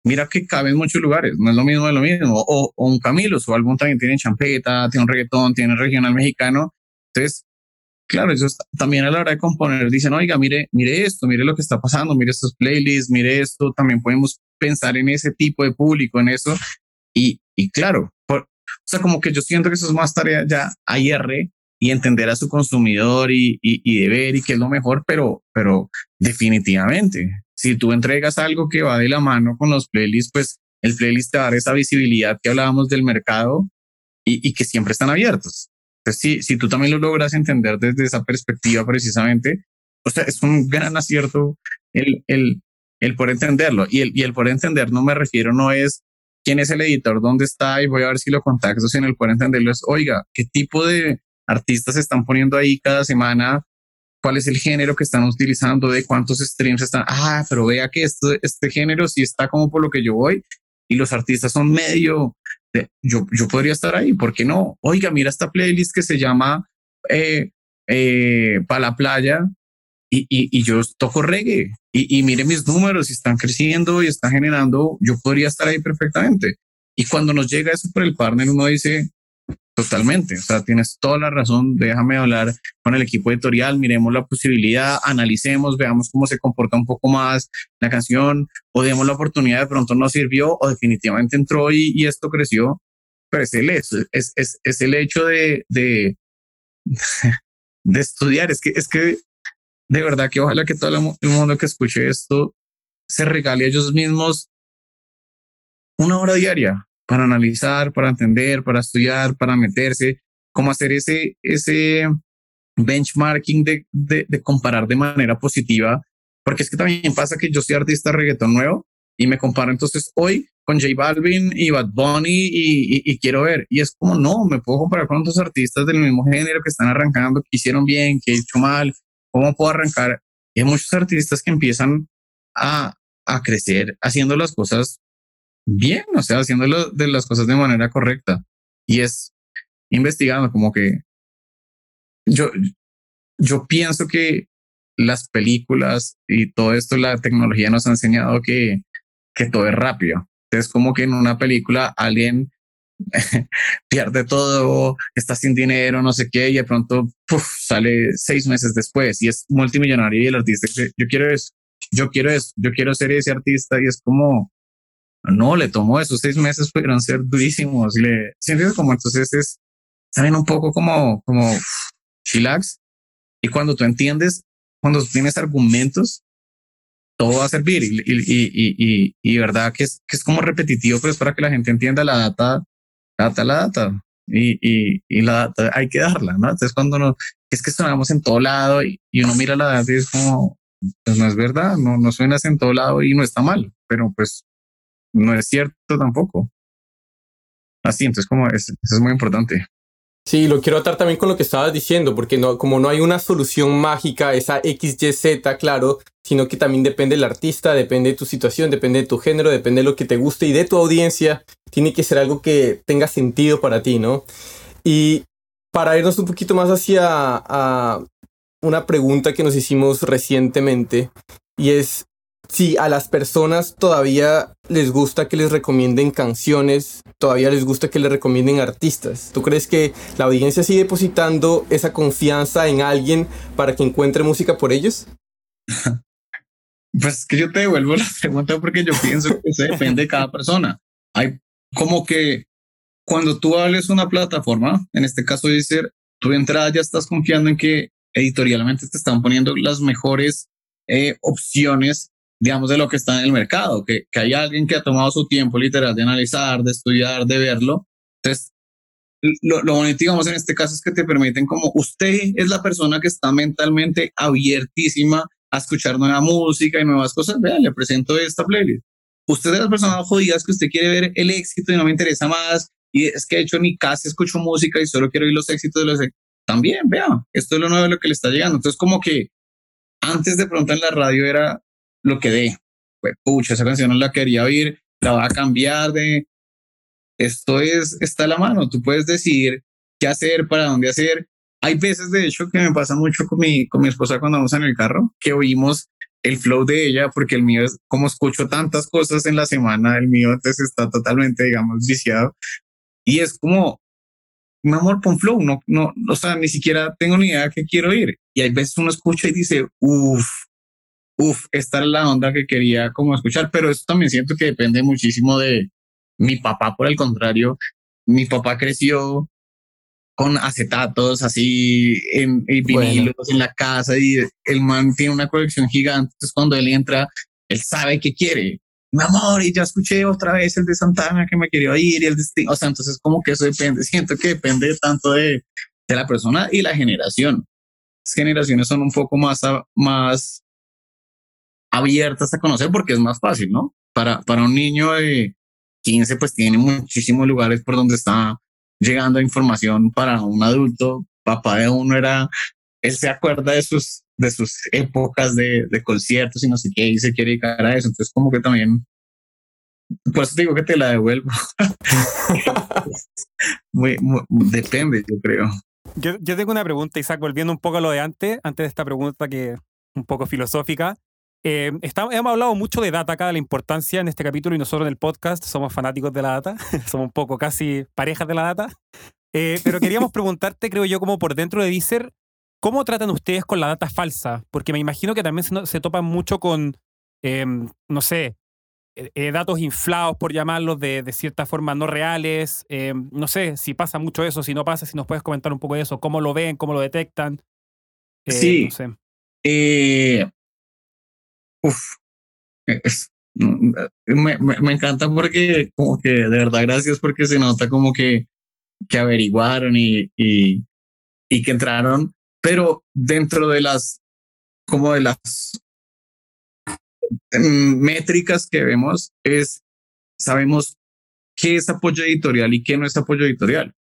mira que cabe en muchos lugares, no es lo mismo, es lo mismo. O, o un Camilo, su álbum también tiene champeta, tiene un reggaetón, tiene regional mexicano. Entonces, claro, ellos también a la hora de componer dicen, oiga, mire, mire esto, mire lo que está pasando, mire estos playlists, mire esto, también podemos pensar en ese tipo de público, en eso. Y, y claro, por, o sea, como que yo siento que eso es más tarea ya AIR y entender a su consumidor y, y, y de ver y qué es lo mejor, pero, pero definitivamente, si tú entregas algo que va de la mano con los playlists, pues el playlist te va a dar esa visibilidad que hablábamos del mercado y, y que siempre están abiertos. Entonces, si, si tú también lo logras entender desde esa perspectiva precisamente, o sea, es un gran acierto el, el, el poder entenderlo. Y el, y el poder entender no me refiero, no es quién es el editor, dónde está y voy a ver si lo contacto, sino el poder entenderlo es, oiga, ¿qué tipo de artistas están poniendo ahí cada semana? ¿Cuál es el género que están utilizando? ¿De cuántos streams están? Ah, pero vea que esto, este género sí está como por lo que yo voy y los artistas son medio, yo, yo podría estar ahí, ¿por qué no? Oiga, mira esta playlist que se llama eh, eh, Para la Playa y, y, y, yo toco reggae y, y mire mis números y están creciendo y están generando, yo podría estar ahí perfectamente. Y cuando nos llega eso por el partner, uno dice, totalmente, o sea, tienes toda la razón, déjame hablar con el equipo editorial, miremos la posibilidad, analicemos, veamos cómo se comporta un poco más la canción, o demos la oportunidad, de pronto no sirvió, o definitivamente entró y, y esto creció, pero es el, es, es, es, el hecho de, de, de estudiar, es que, es que de verdad que ojalá que todo el mundo que escuche esto se regale a ellos mismos una hora diaria para analizar, para entender, para estudiar, para meterse, cómo hacer ese, ese benchmarking de, de, comparar de manera positiva, porque es que también pasa que yo soy artista reggaetón nuevo y me comparo entonces hoy con J Balvin y Bad Bunny y, quiero ver. Y es como, no, me puedo comparar con otros artistas del mismo género que están arrancando, que hicieron bien, que he hecho mal, ¿Cómo puedo arrancar? Y hay muchos artistas que empiezan a, a crecer haciendo las cosas bien, o sea, haciendo de las cosas de manera correcta. Y es investigando como que yo, yo pienso que las películas y todo esto, la tecnología nos ha enseñado que, que todo es rápido. Es como que en una película alguien pierde todo, está sin dinero, no sé qué, y de pronto puff, sale seis meses después y es multimillonario y el artista dice, yo quiero eso, yo quiero eso, yo quiero ser ese artista y es como, no, le tomó esos seis meses, pudieron ser durísimos, le sientes como entonces es, saben un poco como, como chillax. Y cuando tú entiendes, cuando tienes argumentos, todo va a servir. Y, y, y, y, verdad que es, que es como repetitivo, pero es para que la gente entienda la data data la data. Y, y, la data hay que darla, ¿no? Entonces cuando no, es que sonamos en todo lado y, uno mira la data y es como, pues no es verdad, no, no suenas en todo lado y no está mal, pero pues no es cierto tampoco. Así, entonces como es, eso es muy importante. Sí, lo quiero atar también con lo que estabas diciendo, porque no, como no hay una solución mágica, esa XYZ, claro, sino que también depende del artista, depende de tu situación, depende de tu género, depende de lo que te guste y de tu audiencia, tiene que ser algo que tenga sentido para ti, ¿no? Y para irnos un poquito más hacia a una pregunta que nos hicimos recientemente, y es, si a las personas todavía les gusta que les recomienden canciones, todavía les gusta que les recomienden artistas. ¿Tú crees que la audiencia sigue depositando esa confianza en alguien para que encuentre música por ellos? Pues que yo te devuelvo la pregunta porque yo pienso que eso depende de cada persona. Hay como que cuando tú hables una plataforma, en este caso Deezer, tú de entrada ya estás confiando en que editorialmente te están poniendo las mejores eh, opciones digamos, de lo que está en el mercado, que, que hay alguien que ha tomado su tiempo literal de analizar, de estudiar, de verlo. Entonces, lo, lo bonito, digamos, en este caso es que te permiten como usted es la persona que está mentalmente abiertísima a escuchar nueva música y nuevas cosas. Vean, le presento esta playlist. Usted es de las personas jodidas que usted quiere ver el éxito y no me interesa más. Y es que de hecho ni casi escucho música y solo quiero oír los éxitos de los... También, vea, esto es lo nuevo de lo que le está llegando. Entonces, como que antes de pronto en la radio era lo que dé. Pues, pucha, esa canción no la quería oír, la va a cambiar de... Esto es, está la mano, tú puedes decidir qué hacer, para dónde hacer. Hay veces, de hecho, que me pasa mucho con mi, con mi esposa cuando vamos en el carro, que oímos el flow de ella, porque el mío es como escucho tantas cosas en la semana, el mío entonces está totalmente, digamos, viciado. Y es como, mi amor, pon flow, no, no, o sea, ni siquiera tengo ni idea de qué quiero ir. Y hay veces uno escucha y dice, uff, uff, esta es la onda que quería como escuchar, pero eso también siento que depende muchísimo de mi papá, por el contrario, mi papá creció con acetatos así en, vinilos en la casa y el man tiene una colección gigante. Entonces cuando él entra, él sabe qué quiere. Mi amor, y ya escuché otra vez el de Santana que me quería ir y el de O sea, entonces como que eso depende, siento que depende tanto de, de la persona y la generación. Las generaciones son un poco más, más abiertas a conocer porque es más fácil, ¿no? Para, para un niño de 15, pues tiene muchísimos lugares por donde está llegando información para un adulto. Papá de uno era, él se acuerda de sus, de sus épocas de, de conciertos y no sé qué, y se quiere dedicar a eso. Entonces, como que también, por eso digo que te la devuelvo. muy, depende, yo creo. Yo, yo tengo una pregunta, Isaac, volviendo un poco a lo de antes, antes de esta pregunta que un poco filosófica. Eh, hemos hablado mucho de data acá, de la importancia en este capítulo y nosotros en el podcast somos fanáticos de la data, somos un poco casi parejas de la data. Eh, pero queríamos preguntarte, creo yo, como por dentro de Deezer, ¿cómo tratan ustedes con la data falsa? Porque me imagino que también se, topan mucho con, em, no sé, eh, datos inflados, por llamarlos, de, de cierta forma no reales. Em, no sé si pasa mucho eso, si no pasa, si nos puedes comentar un poco de eso, cómo lo ven, cómo lo detectan. sí. Uf, me, me, encanta porque como que de verdad gracias porque se nota como que, que averiguaron y, y, y que entraron, pero dentro de las, como de las mm, métricas que vemos es, sabemos qué es apoyo editorial y qué no es apoyo editorial.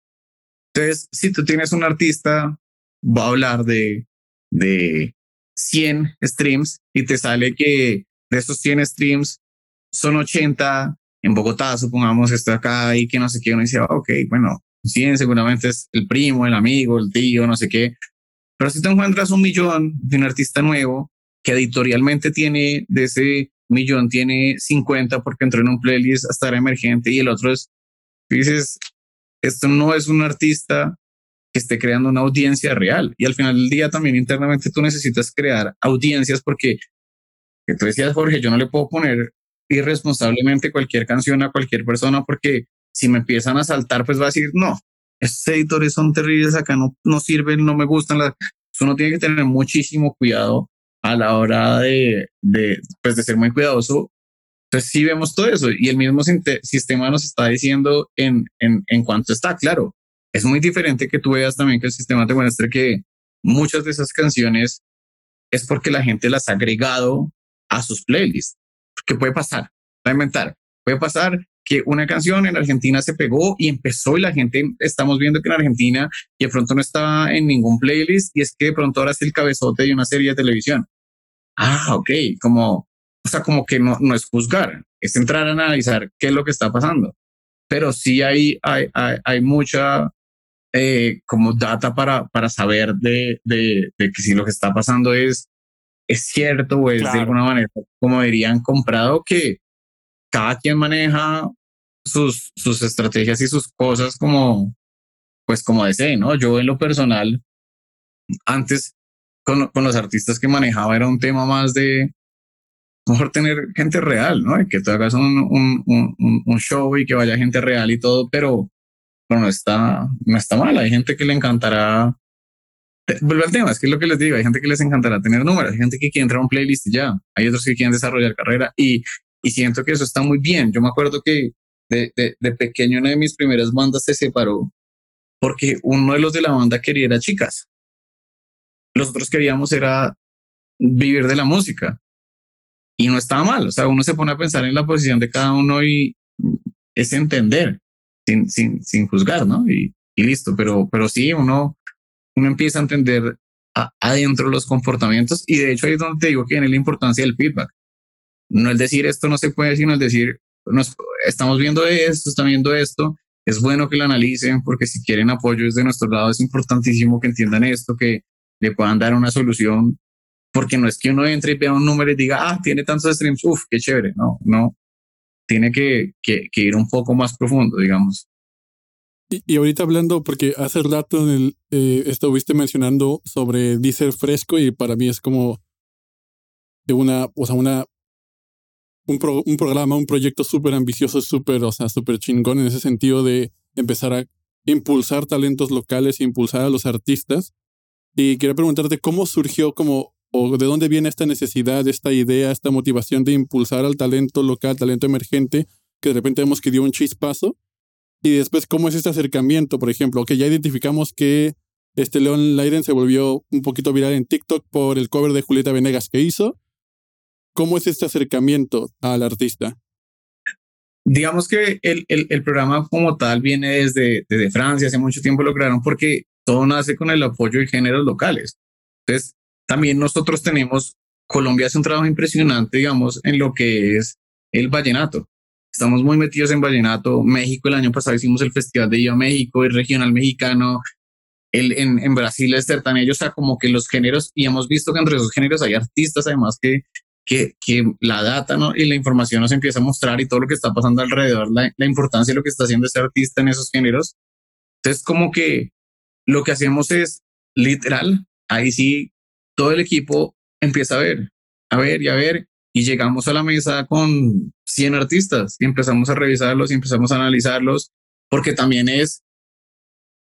Entonces, si tú tienes un artista, va a hablar de, de 100 streams y te sale que de esos 100 streams son 80 en Bogotá, supongamos, está acá y que no sé qué, uno dice, ok, bueno, 100 seguramente es el primo, el amigo, el tío, no sé qué. Pero si te encuentras un millón de un artista nuevo que editorialmente tiene de ese millón, tiene 50 porque entró en un playlist hasta era emergente y el otro es, dices, esto no es un artista que esté creando una audiencia real. Y al final del día también internamente tú necesitas crear audiencias porque, que tú decías, Jorge, yo no le puedo poner irresponsablemente cualquier canción a cualquier persona porque si me empiezan a saltar, pues va a decir, no, estos editores son terribles, acá no, no sirven, no me gustan. Las... Uno tiene que tener muchísimo cuidado a la hora de, de, pues de ser muy cuidadoso. Entonces sí vemos todo eso y el mismo sistema nos está diciendo en, en, en cuanto está, claro, es muy diferente que tú veas también que el sistema te muestre que muchas de esas canciones es porque la gente las ha agregado a sus playlists. ¿Qué puede pasar? Va a inventar. Puede pasar que una canción en Argentina se pegó y empezó y la gente estamos viendo que en Argentina y de pronto no estaba en ningún playlist y es que de pronto ahora es el cabezote de una serie de televisión. Ah, ok, como, o sea, como que no, no es juzgar, es entrar a analizar qué es lo que está pasando. Pero sí hay, hay, hay, hay mucha eh, como data para, para saber de, de, de, que si lo que está pasando es, es cierto o es de alguna manera, como dirían, comprado, que cada quien maneja sus, sus estrategias y sus cosas como, pues como desee, ¿no? Yo en lo personal, antes con, con los artistas que manejaba era un tema más de, mejor tener gente real, ¿no? Y que tú hagas un, un, un, un, show y que vaya gente real y todo, pero pero no está, no está mal. Hay gente que le encantará. Eh, vuelve al tema, es que es lo que les digo. Hay gente que les encantará tener números, hay gente que quiere entrar a un playlist ya. Hay otros que quieren desarrollar carrera y, y siento que eso está muy bien. Yo me acuerdo que de, de, de pequeño una de mis primeras bandas se separó porque uno de los de la banda quería era chicas. Los otros queríamos era vivir de la música. Y no estaba mal. O sea, uno se pone a pensar en la posición de cada uno y es entender sin, sin, juzgar, ¿no? Y, listo, pero, pero sí, uno, uno empieza a entender adentro los comportamientos y de hecho ahí es donde te digo que viene la importancia del feedback. No es decir esto no se puede, sino es decir, nos, estamos viendo esto, están viendo esto, es bueno que lo analicen porque si quieren apoyo desde nuestro lado es importantísimo que entiendan esto, que le puedan dar una solución. Porque no es que uno entre y vea un número y diga, ah, tiene tantos streams, uff, qué chévere, no, no, tiene que, que, ir un poco más profundo, digamos. Y, ahorita hablando, porque hace rato en el, eh, estuviste mencionando sobre Deezer Fresco y para mí es como de una, o sea, una, un, un programa, un proyecto súper ambicioso, súper, o sea, súper chingón en ese sentido de empezar a impulsar talentos locales impulsar a los artistas. Y quería preguntarte cómo surgió como o de dónde viene esta necesidad, esta idea, esta motivación de impulsar al talento local, talento emergente, que de repente vemos que dio un chispazo. Y después, ¿cómo es este acercamiento? Por ejemplo, que ya identificamos que este León Leiden se volvió un poquito viral en TikTok por el cover de Julieta Venegas que hizo. ¿Cómo es este acercamiento al artista? Digamos que el, el, el programa como tal viene desde, desde Francia, hace mucho tiempo lo crearon porque todo nace con el apoyo de géneros locales. Entonces, también nosotros tenemos, Colombia hace un trabajo impresionante, digamos, en lo que es el vallenato. Estamos muy metidos en vallenato. México, el año pasado hicimos el Festival de Viva México, el Regional Mexicano. El, en, en Brasil es ellos, o sea, como que los géneros, y hemos visto que entre esos géneros hay artistas además que, que, que la data ¿no? y la información nos empieza a mostrar y todo lo que está pasando alrededor, la, la importancia de lo que está haciendo ese artista en esos géneros. Entonces, como que lo que hacemos es literal, ahí sí todo el equipo empieza a ver, a ver y a ver, y llegamos a la mesa con 100 artistas y empezamos a revisarlos y empezamos a analizarlos, porque también es,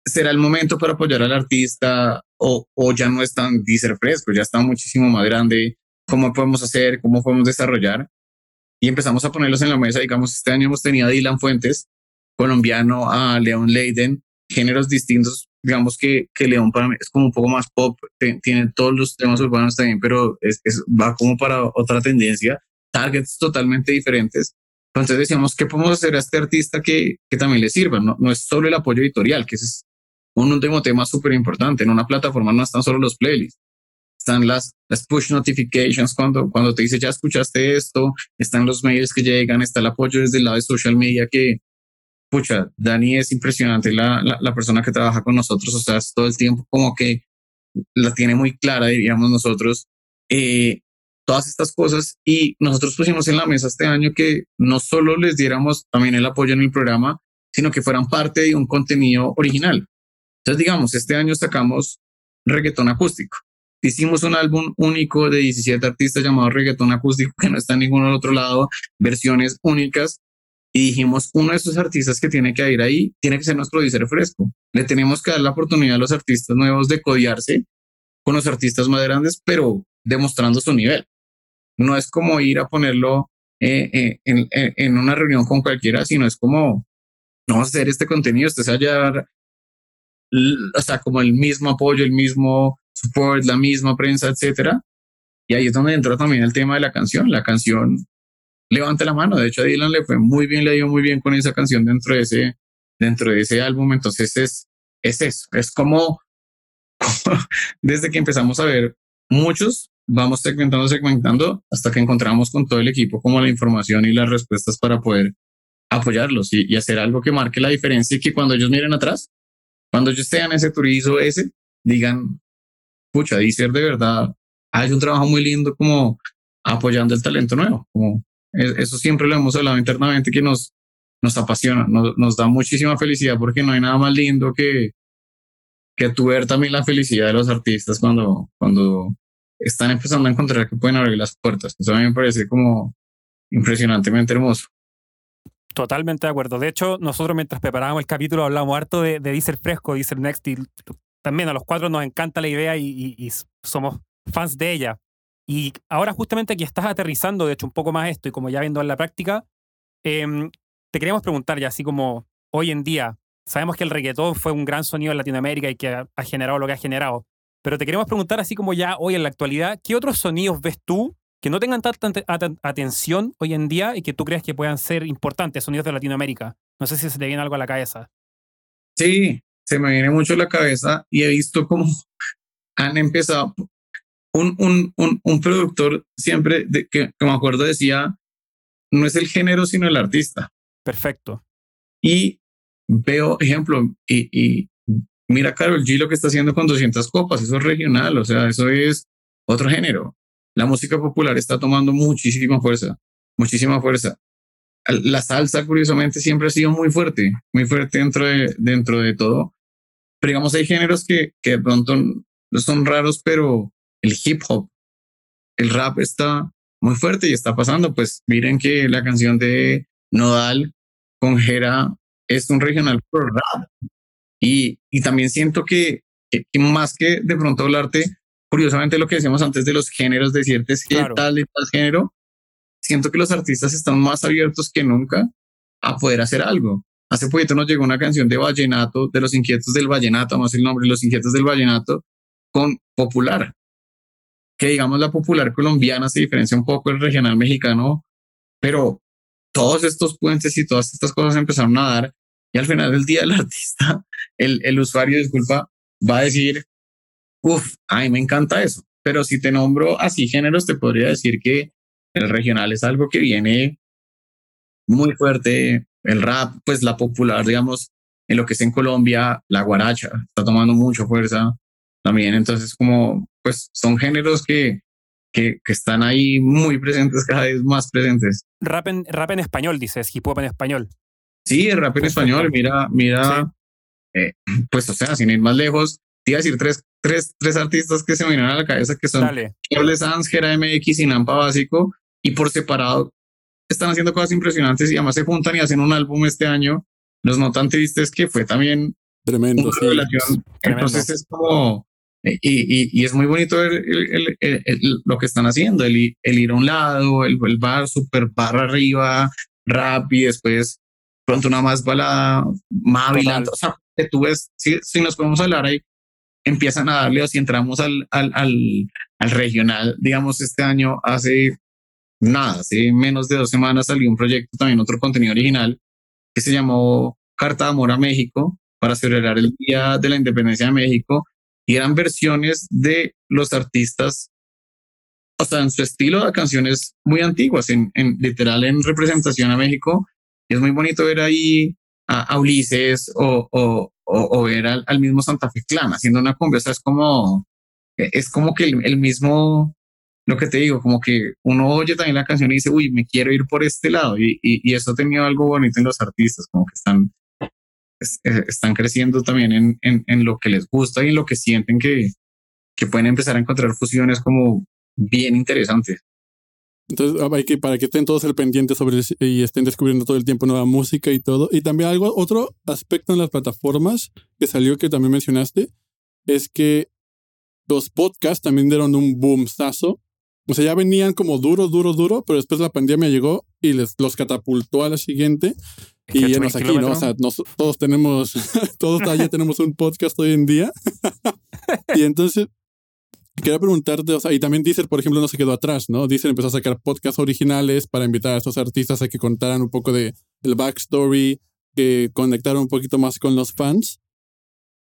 será el momento para apoyar al artista o, ya no es tan ser fresco, ya está muchísimo más grande, cómo podemos hacer, cómo podemos desarrollar. Y empezamos a ponerlos en la mesa, digamos, este año hemos tenido a Dylan Fuentes, colombiano, a Leon Leiden, géneros distintos digamos que, que León para mí es como un poco más pop, tiene todos los temas urbanos también, pero es, va como para otra tendencia, targets totalmente diferentes. Entonces decíamos, ¿qué podemos hacer a este artista que, que también le sirva? No, no es solo el apoyo editorial, que es un último tema súper importante. En una plataforma no están solo los playlists, están las, las push notifications cuando, cuando te dice ya escuchaste esto, están los mails que llegan, está el apoyo desde el lado de social media que, pucha, Dani es impresionante la, la, persona que trabaja con nosotros, o sea, todo el tiempo como que la tiene muy clara, diríamos nosotros, eh, todas estas cosas y nosotros pusimos en la mesa este año que no solo les diéramos también el apoyo en el programa, sino que fueran parte de un contenido original. Entonces, digamos, este año sacamos reggaetón acústico. Hicimos un álbum único de 17 artistas llamado Reggaetón Acústico, que no está en ningún otro lado, versiones únicas y dijimos, uno de esos artistas que tiene que ir ahí tiene que ser nuestro producer fresco. Le tenemos que dar la oportunidad a los artistas nuevos de codiarse con los artistas más grandes, pero demostrando su nivel. No es como ir a ponerlo eh, eh, en, en, una reunión con cualquiera, sino es como, no vamos a hacer este contenido, usted se hallar, o sea, como el mismo apoyo, el mismo support, la misma prensa, etcétera. Y ahí es donde entra también el tema de la canción. La canción levante la mano. De hecho, a Dylan le fue muy bien, le dio muy bien con esa canción dentro de ese, dentro de ese álbum. Entonces es, es eso, es como, desde que empezamos a ver muchos, vamos segmentando, segmentando, hasta que encontramos con todo el equipo como la información y las respuestas para poder apoyarlos y, hacer algo que marque la diferencia y que cuando ellos miren atrás, cuando ellos en ese turismo ese, digan, pucha, dice de verdad, hay un trabajo muy lindo como apoyando el talento nuevo, como eso siempre lo hemos hablado internamente que nos, nos apasiona, nos, nos da muchísima felicidad porque no hay nada más lindo que, que ver también la felicidad de los artistas cuando, cuando están empezando a encontrar que pueden abrir las puertas. Eso a mí me parece como impresionantemente hermoso. Totalmente de acuerdo. De hecho, nosotros mientras preparábamos el capítulo hablamos harto de, de Diesel Fresco, Diesel Next, y también a los cuatro nos encanta la idea y, y somos fans de ella. Y ahora justamente aquí estás aterrizando, de hecho, un poco más esto y como ya viendo en la práctica, em, te queríamos preguntar ya así como hoy en día, sabemos que el reggaetón fue un gran sonido en Latinoamérica y que ha, generado lo que ha generado, pero te queremos preguntar así como ya hoy en la actualidad, ¿qué otros sonidos ves tú que no tengan tanta atención hoy en día y que tú crees que puedan ser importantes sonidos de Latinoamérica? No sé si se te viene algo a la cabeza. Sí, se me viene mucho a la cabeza y he visto cómo han empezado, un, un, un, un productor siempre de, que, me acuerdo decía, no es el género, sino el artista. Perfecto. Y veo ejemplo, y, y mira Carol G lo que está haciendo con 200 copas, eso es regional, o sea, eso es otro género. la música popular está tomando muchísima fuerza, muchísima fuerza. La salsa, curiosamente, siempre ha sido muy fuerte, muy fuerte dentro de, dentro de todo. Pero digamos, hay géneros que, que de pronto son raros, pero el hip hop, el rap está muy fuerte y está pasando. Pues miren que la canción de Nodal con Jera es un regional pro rap. Y, y también siento que, que, más que de pronto hablarte, curiosamente lo que decíamos antes de los géneros, de ciertos claro. tal y tal género, siento que los artistas están más abiertos que nunca a poder hacer algo. Hace poquito nos llegó una canción de Vallenato, de los inquietos del Vallenato, más el nombre, los inquietos del Vallenato, con popular. Que digamos la popular colombiana se diferencia un poco del regional mexicano, pero todos estos puentes y todas estas cosas empezaron a dar y al final del día el artista, el, el usuario, disculpa, va a decir, uff, a mí me encanta eso. Pero si te nombro así géneros, te podría decir que el regional es algo que viene muy fuerte. El rap, pues la popular, digamos, en lo que es en Colombia, la guaracha está tomando mucha fuerza también. Entonces, como, pues son géneros que, que, que, están ahí muy presentes, cada vez más presentes. Rap en, rap en español, dices, hip hop en español. Sí, el rap en español, mira, mira, sí. eh, pues o sea, sin ir más lejos, te iba a decir tres, tres, tres artistas que se me vienen a la cabeza que son Charles Sanz, Gera MX y Nampa Básico, y por separado están haciendo cosas impresionantes y además se juntan y hacen un álbum este año. Los no tan tristes que fue también tremendo. Sí. Entonces es como, y, y, y, es muy bonito ver el, el, el, lo que están haciendo, el, ir a un lado, el, bar super barra arriba, rap y después pronto una más balada, más bailando. O sea, que tú ves, si, si nos podemos hablar ahí, empiezan a darle, o si entramos al, al, al, al regional, digamos, este año hace nada, hace menos de dos semanas salió un proyecto, también otro contenido original, que se llamó Carta de Amor a México, para celebrar el Día de la Independencia de México, y eran versiones de los artistas, o sea, en su estilo de canciones muy antiguas, en, en literal en representación a México. Y es muy bonito ver ahí a, a Ulises o, o, o, o, ver al, al, mismo Santa Fe Clan haciendo una cumbia. O sea, es como, es como que el, el mismo, lo que te digo, como que uno oye también la canción y dice, uy, me quiero ir por este lado. Y, y, y eso ha tenido algo bonito en los artistas, como que están, es, están creciendo también en, en, en, lo que les gusta y en lo que sienten que, que pueden empezar a encontrar fusiones como bien interesantes. Entonces, hay que, para que estén todos al pendiente sobre y estén descubriendo todo el tiempo nueva música y todo. Y también algo, otro aspecto en las plataformas que salió que también mencionaste, es que los podcasts también dieron un boomsazo. O sea, ya venían como duro, duro, duro, pero después la pandemia llegó y les los catapultó a la siguiente. Y ya nos aquí, ¿no? O sea, nos, todos tenemos, todos ya tenemos un podcast hoy en día. y entonces, quería preguntarte, o sea, y también Deezer, por ejemplo, no se quedó atrás, ¿no? Deezer empezó a sacar podcasts originales para invitar a estos artistas a que contaran un poco de el backstory, que conectaran un poquito más con los fans.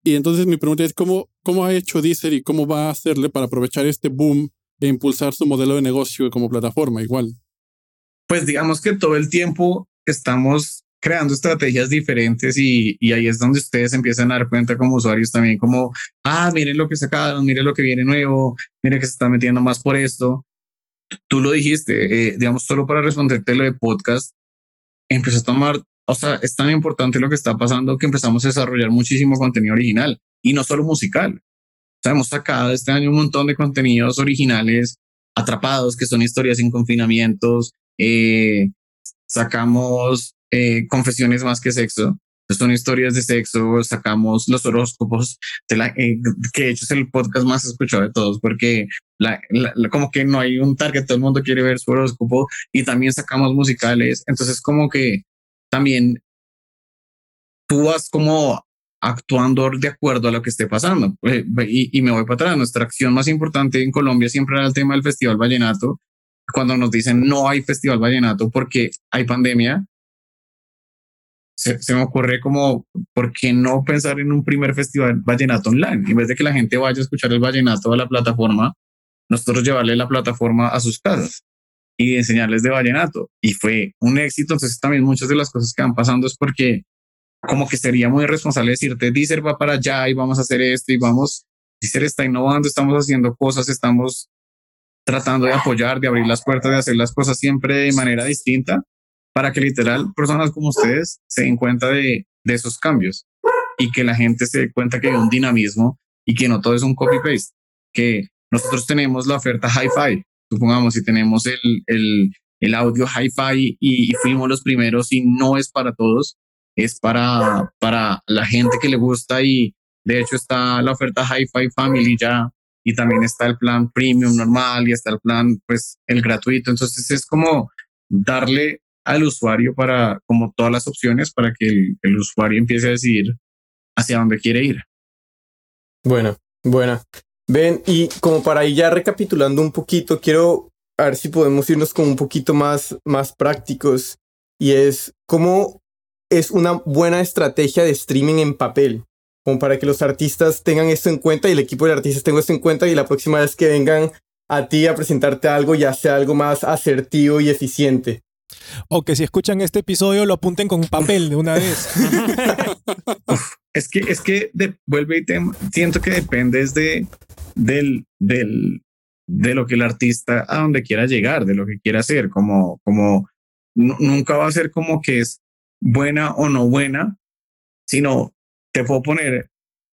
Y entonces mi pregunta es, ¿cómo, cómo ha hecho Deezer y cómo va a hacerle para aprovechar este boom e impulsar su modelo de negocio como plataforma igual? Pues digamos que todo el tiempo estamos creando estrategias diferentes y, y, ahí es donde ustedes empiezan a dar cuenta como usuarios también como, ah, miren lo que sacaron, miren lo que viene nuevo, miren que se está metiendo más por esto. Tú lo dijiste, eh, digamos, solo para responderte lo de podcast, empezó a tomar, o sea, es tan importante lo que está pasando que empezamos a desarrollar muchísimo contenido original y no solo musical. O sea, hemos sacado este año un montón de contenidos originales atrapados, que son historias sin confinamientos, eh, sacamos eh, confesiones más que sexo. Son historias de sexo, sacamos los horóscopos, de la, eh, que de hecho es el podcast más escuchado de todos, porque como que no hay un target, todo el mundo quiere ver su horóscopo y también sacamos musicales. Entonces, como que también tú vas como actuando de acuerdo a lo que esté pasando. Y, y me voy para atrás. Nuestra acción más importante en Colombia siempre era el tema del Festival Vallenato. Cuando nos dicen no hay Festival Vallenato porque hay pandemia, se, me ocurre como, ¿por qué no pensar en un primer festival vallenato online? En vez de que la gente vaya a escuchar el vallenato a la plataforma, nosotros llevarle la plataforma a sus casas y enseñarles de vallenato. Y fue un éxito. Entonces también muchas de las cosas que van pasando es porque como que sería muy irresponsable decirte, Deezer va para allá y vamos a hacer esto y vamos, Deezer está innovando, estamos haciendo cosas, estamos tratando de apoyar, de abrir las puertas, de hacer las cosas siempre de manera distinta para que literal personas como ustedes se den cuenta de, de esos cambios y que la gente se dé cuenta que hay un dinamismo y que no todo es un copy-paste, que nosotros tenemos la oferta hi-fi, supongamos si tenemos el, el, el audio hi-fi y, y, fuimos los primeros y no es para todos, es para, para la gente que le gusta y de hecho está la oferta hi-fi family ya y también está el plan premium normal y está el plan, pues, el gratuito. Entonces es como darle al usuario para, como todas las opciones, para que el, el usuario empiece a decidir hacia dónde quiere ir. Bueno, bueno. Ven, y como para ir ya recapitulando un poquito, quiero a ver si podemos irnos con un poquito más, más prácticos. Y es cómo es una buena estrategia de streaming en papel como para que los artistas tengan esto en cuenta y el equipo de artistas tenga esto en cuenta y la próxima vez que vengan a ti a presentarte algo ya sea algo más asertivo y eficiente. O que si escuchan este episodio lo apunten con papel de una vez. es que, es que de, vuelve y te, siento que depende de, del, del, de lo que el artista a donde quiera llegar, de lo que quiera hacer, como, como nunca va a ser como que es buena o no buena, sino te puedo poner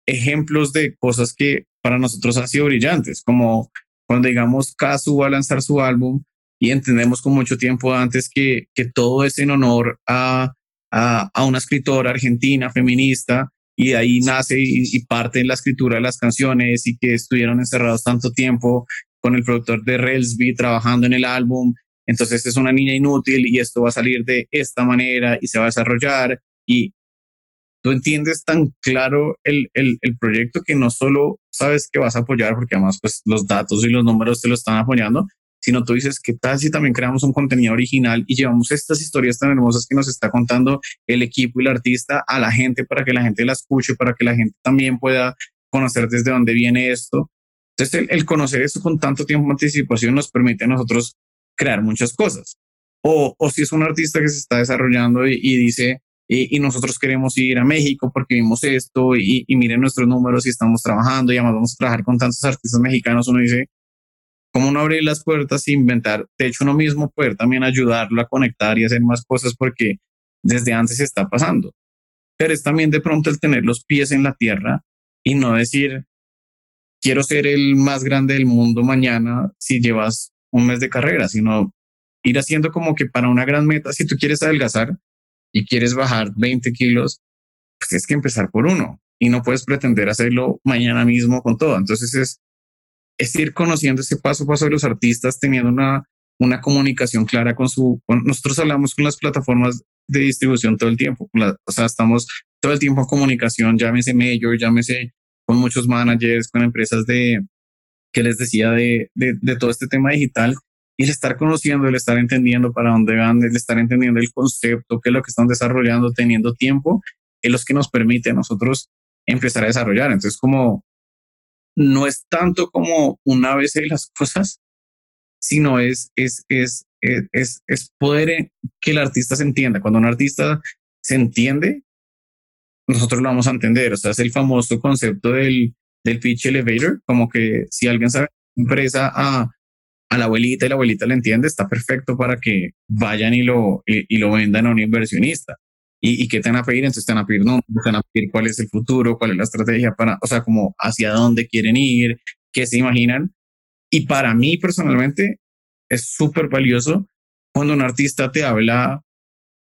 ejemplos de cosas que para nosotros han sido brillantes, como cuando digamos Kazu va a lanzar su álbum y entendemos con mucho tiempo antes que, que todo es en honor a, a, a una escritora argentina, feminista, y de ahí nace y, parte en la escritura de las canciones y que estuvieron encerrados tanto tiempo con el productor de Relsby trabajando en el álbum. Entonces es una niña inútil y esto va a salir de esta manera y se va a desarrollar y tú entiendes tan claro el, el, el, proyecto que no solo sabes que vas a apoyar, porque además pues los datos y los números te lo están apoyando, sino tú dices, ¿qué tal si también creamos un contenido original y llevamos estas historias tan hermosas que nos está contando el equipo y el artista a la gente para que la gente la escuche, para que la gente también pueda conocer desde dónde viene esto? Entonces, el, conocer eso con tanto tiempo de anticipación nos permite a nosotros crear muchas cosas. O, o si es un artista que se está desarrollando y, dice, y, y, nosotros queremos ir a México porque vimos esto y, y, miren nuestros números y estamos trabajando y además vamos a trabajar con tantos artistas mexicanos, uno dice, ¿cómo no abrir las puertas e inventar? De hecho, uno mismo poder también ayudarlo a conectar y hacer más cosas porque desde antes está pasando. Pero es también de pronto el tener los pies en la tierra y no decir, quiero ser el más grande del mundo mañana si llevas un mes de carrera, sino ir haciendo como que para una gran meta, si tú quieres adelgazar, y quieres bajar 20 kilos, pues tienes que empezar por uno y no puedes pretender hacerlo mañana mismo con todo. Entonces es, es ir conociendo ese paso a paso de los artistas, teniendo una, una comunicación clara con su... Con, nosotros hablamos con las plataformas de distribución todo el tiempo, la, o sea, estamos todo el tiempo en comunicación, llámese Major, llámese con muchos managers, con empresas de, que les decía de, de, de todo este tema digital y el estar conociendo, el estar entendiendo para dónde van, el estar entendiendo el concepto, qué es lo que están desarrollando, teniendo tiempo, es lo que nos permite a nosotros empezar a desarrollar. Entonces, como no es tanto como una vez de las cosas, sino es, es, es, es, es poder que el artista se entienda. Cuando un artista se entiende, nosotros lo vamos a entender. O sea, es el famoso concepto del, del pitch elevator, como que si alguien sabe empresa a a la abuelita y la abuelita le entiende, está perfecto para que vayan y lo, y, y lo vendan a un inversionista. ¿Y, ¿Y qué te van a pedir? Entonces te van a pedir no, te van a pedir cuál es el futuro, cuál es la estrategia para, o sea, como hacia dónde quieren ir, qué se imaginan. Y para mí personalmente es súper valioso cuando un artista te habla,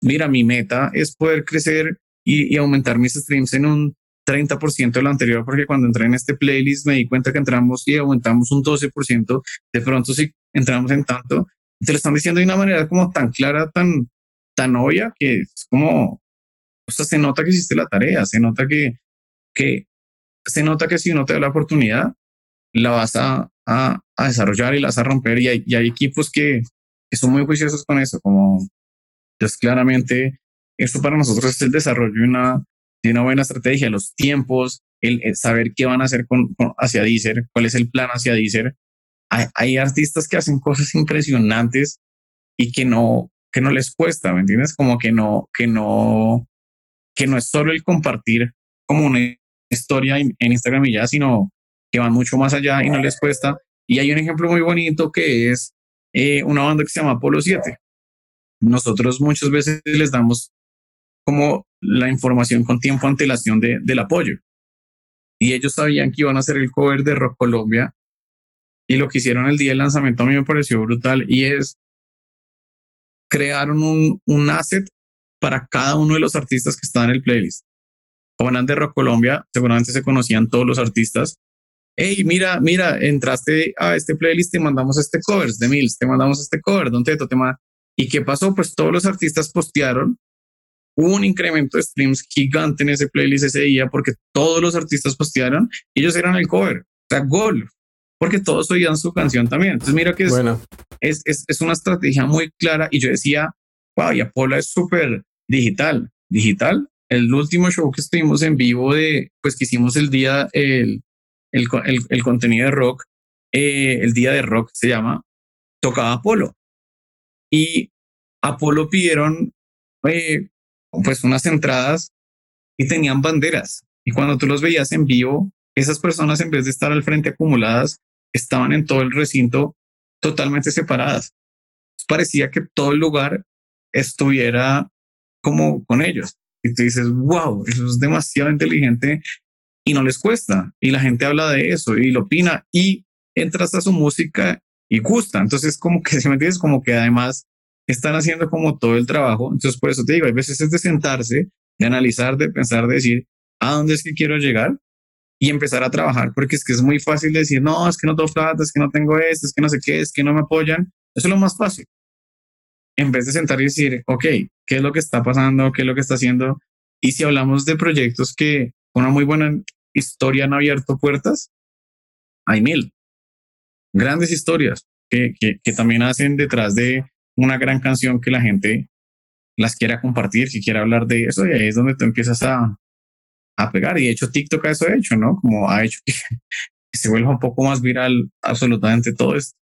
mira, mi meta es poder crecer y, y aumentar mis streams en un 30% de lo anterior, porque cuando entré en este playlist me di cuenta que entramos y aumentamos un 12%, de pronto si entramos en tanto, te lo están diciendo de una manera como tan clara, tan, tan obvia, que es como, o sea, se nota que hiciste la tarea, se nota que, que, se nota que si uno te da la oportunidad, la vas a, a, a desarrollar y la vas a romper y hay, y hay equipos que, que son muy juiciosos con eso, como, pues claramente, esto para nosotros es el desarrollo de una, de una buena estrategia, los tiempos, el, el saber qué van a hacer con, con, hacia Deezer, cuál es el plan hacia Deezer. Hay, hay, artistas que hacen cosas impresionantes y que no, que no les cuesta, ¿me entiendes? Como que no, que no, que no es solo el compartir como una historia en Instagram y ya, sino que van mucho más allá y no les cuesta. Y hay un ejemplo muy bonito que es eh, una banda que se llama Apolo 7. Nosotros muchas veces les damos como la información con tiempo antelación de, del apoyo. Y ellos sabían que iban a hacer el cover de Rock Colombia. Y lo que hicieron el día del lanzamiento a mí me pareció brutal y es crearon un, un asset para cada uno de los artistas que estaban en el playlist. Eran de Rock Colombia, seguramente se conocían todos los artistas. Hey, mira, mira, entraste a este playlist, te mandamos este cover de Mills, te mandamos este cover, Don Teto, te ¿Y qué pasó? Pues todos los artistas postearon Hubo un incremento de streams gigante en ese playlist ese día porque todos los artistas postearon y ellos eran el cover. O sea, gol. Porque todos oían su canción también. Entonces, mira que es, bueno. es, es, es, una estrategia muy clara. Y yo decía, wow, y Apolo es súper digital. Digital. El último show que estuvimos en vivo de, pues que hicimos el día, el, el, el, contenido de rock, eh, el día de rock se llama, tocaba Apolo. Y Apolo pidieron eh, pues unas entradas y tenían banderas. Y cuando tú los veías en vivo, esas personas en vez de estar al frente acumuladas, estaban en todo el recinto totalmente separadas. Parecía que todo el lugar estuviera como con ellos. Y tú dices, wow, eso es demasiado inteligente y no les cuesta. Y la gente habla de eso y lo opina y entras a su música y gusta. Entonces, como que, si me entiendes, como que además están haciendo como todo el trabajo. Entonces, por eso te digo, hay veces es de sentarse, de analizar, de pensar, de decir, ¿a dónde es que quiero llegar? Y empezar a trabajar, porque es que es muy fácil decir, no, es que no tengo plata, es que no tengo esto, es que no sé qué, es que no me apoyan. Eso es lo más fácil. En vez de sentar y decir, ok, ¿qué es lo que está pasando? ¿Qué es lo que está haciendo? Y si hablamos de proyectos que una muy buena historia han abierto puertas, hay mil grandes historias que, que, que también hacen detrás de una gran canción que la gente las quiera compartir, si quiere hablar de eso, y ahí es donde tú empiezas a, a pegar. Y de hecho, TikTok ha eso hecho, ¿no? Como ha hecho que, se vuelva un poco más viral absolutamente todo esto.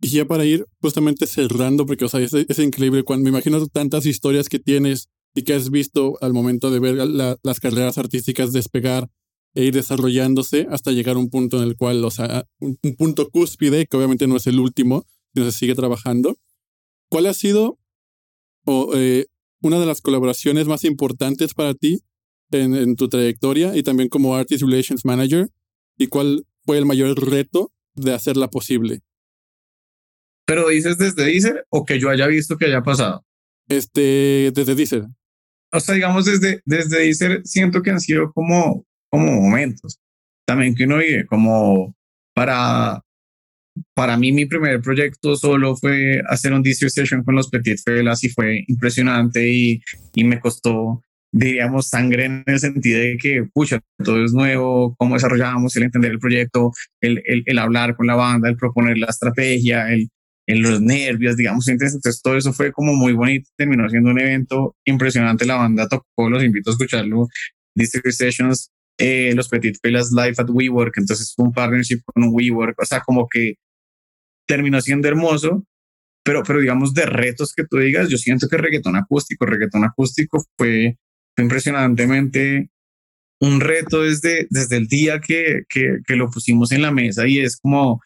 Y ya para ir justamente cerrando, porque o sea, es, increíble cuando me imagino tantas historias que tienes y que has visto al momento de ver las carreras artísticas despegar e ir desarrollándose hasta llegar a un punto en el cual, o sea, un, un punto cúspide, que obviamente no es el último, sino se sigue trabajando. ¿Cuál ha sido o, eh, una de las colaboraciones más importantes para ti en, tu trayectoria y también como Artist Relations Manager? ¿Y cuál fue el mayor reto de hacerla posible? ¿Pero dices desde Deezer o que yo haya visto que haya pasado? Este, desde Deezer. O sea, digamos, desde, desde Deezer siento que han sido como, como momentos. También que uno vive como para para mí mi primer proyecto solo fue hacer un distro session con los Petit Felas y fue impresionante y, y me costó, diríamos, sangre en el sentido de que, pucha, todo es nuevo, cómo desarrollamos, el entender el proyecto, el, el, el hablar con la banda, el proponer la estrategia, el, el los nervios, digamos. Entonces, todo eso fue como muy bonito, terminó siendo un evento impresionante. La banda tocó, los invito a escucharlo. District Sessions eh, los Petit Pelas Live at WeWork, entonces un partnership con un WeWork, o sea, como que terminó siendo hermoso, pero, pero digamos de retos que tú digas, yo siento que reggaetón acústico, reggaetón acústico fue, impresionantemente un reto desde, desde el día que, que, que lo pusimos en la mesa y es como,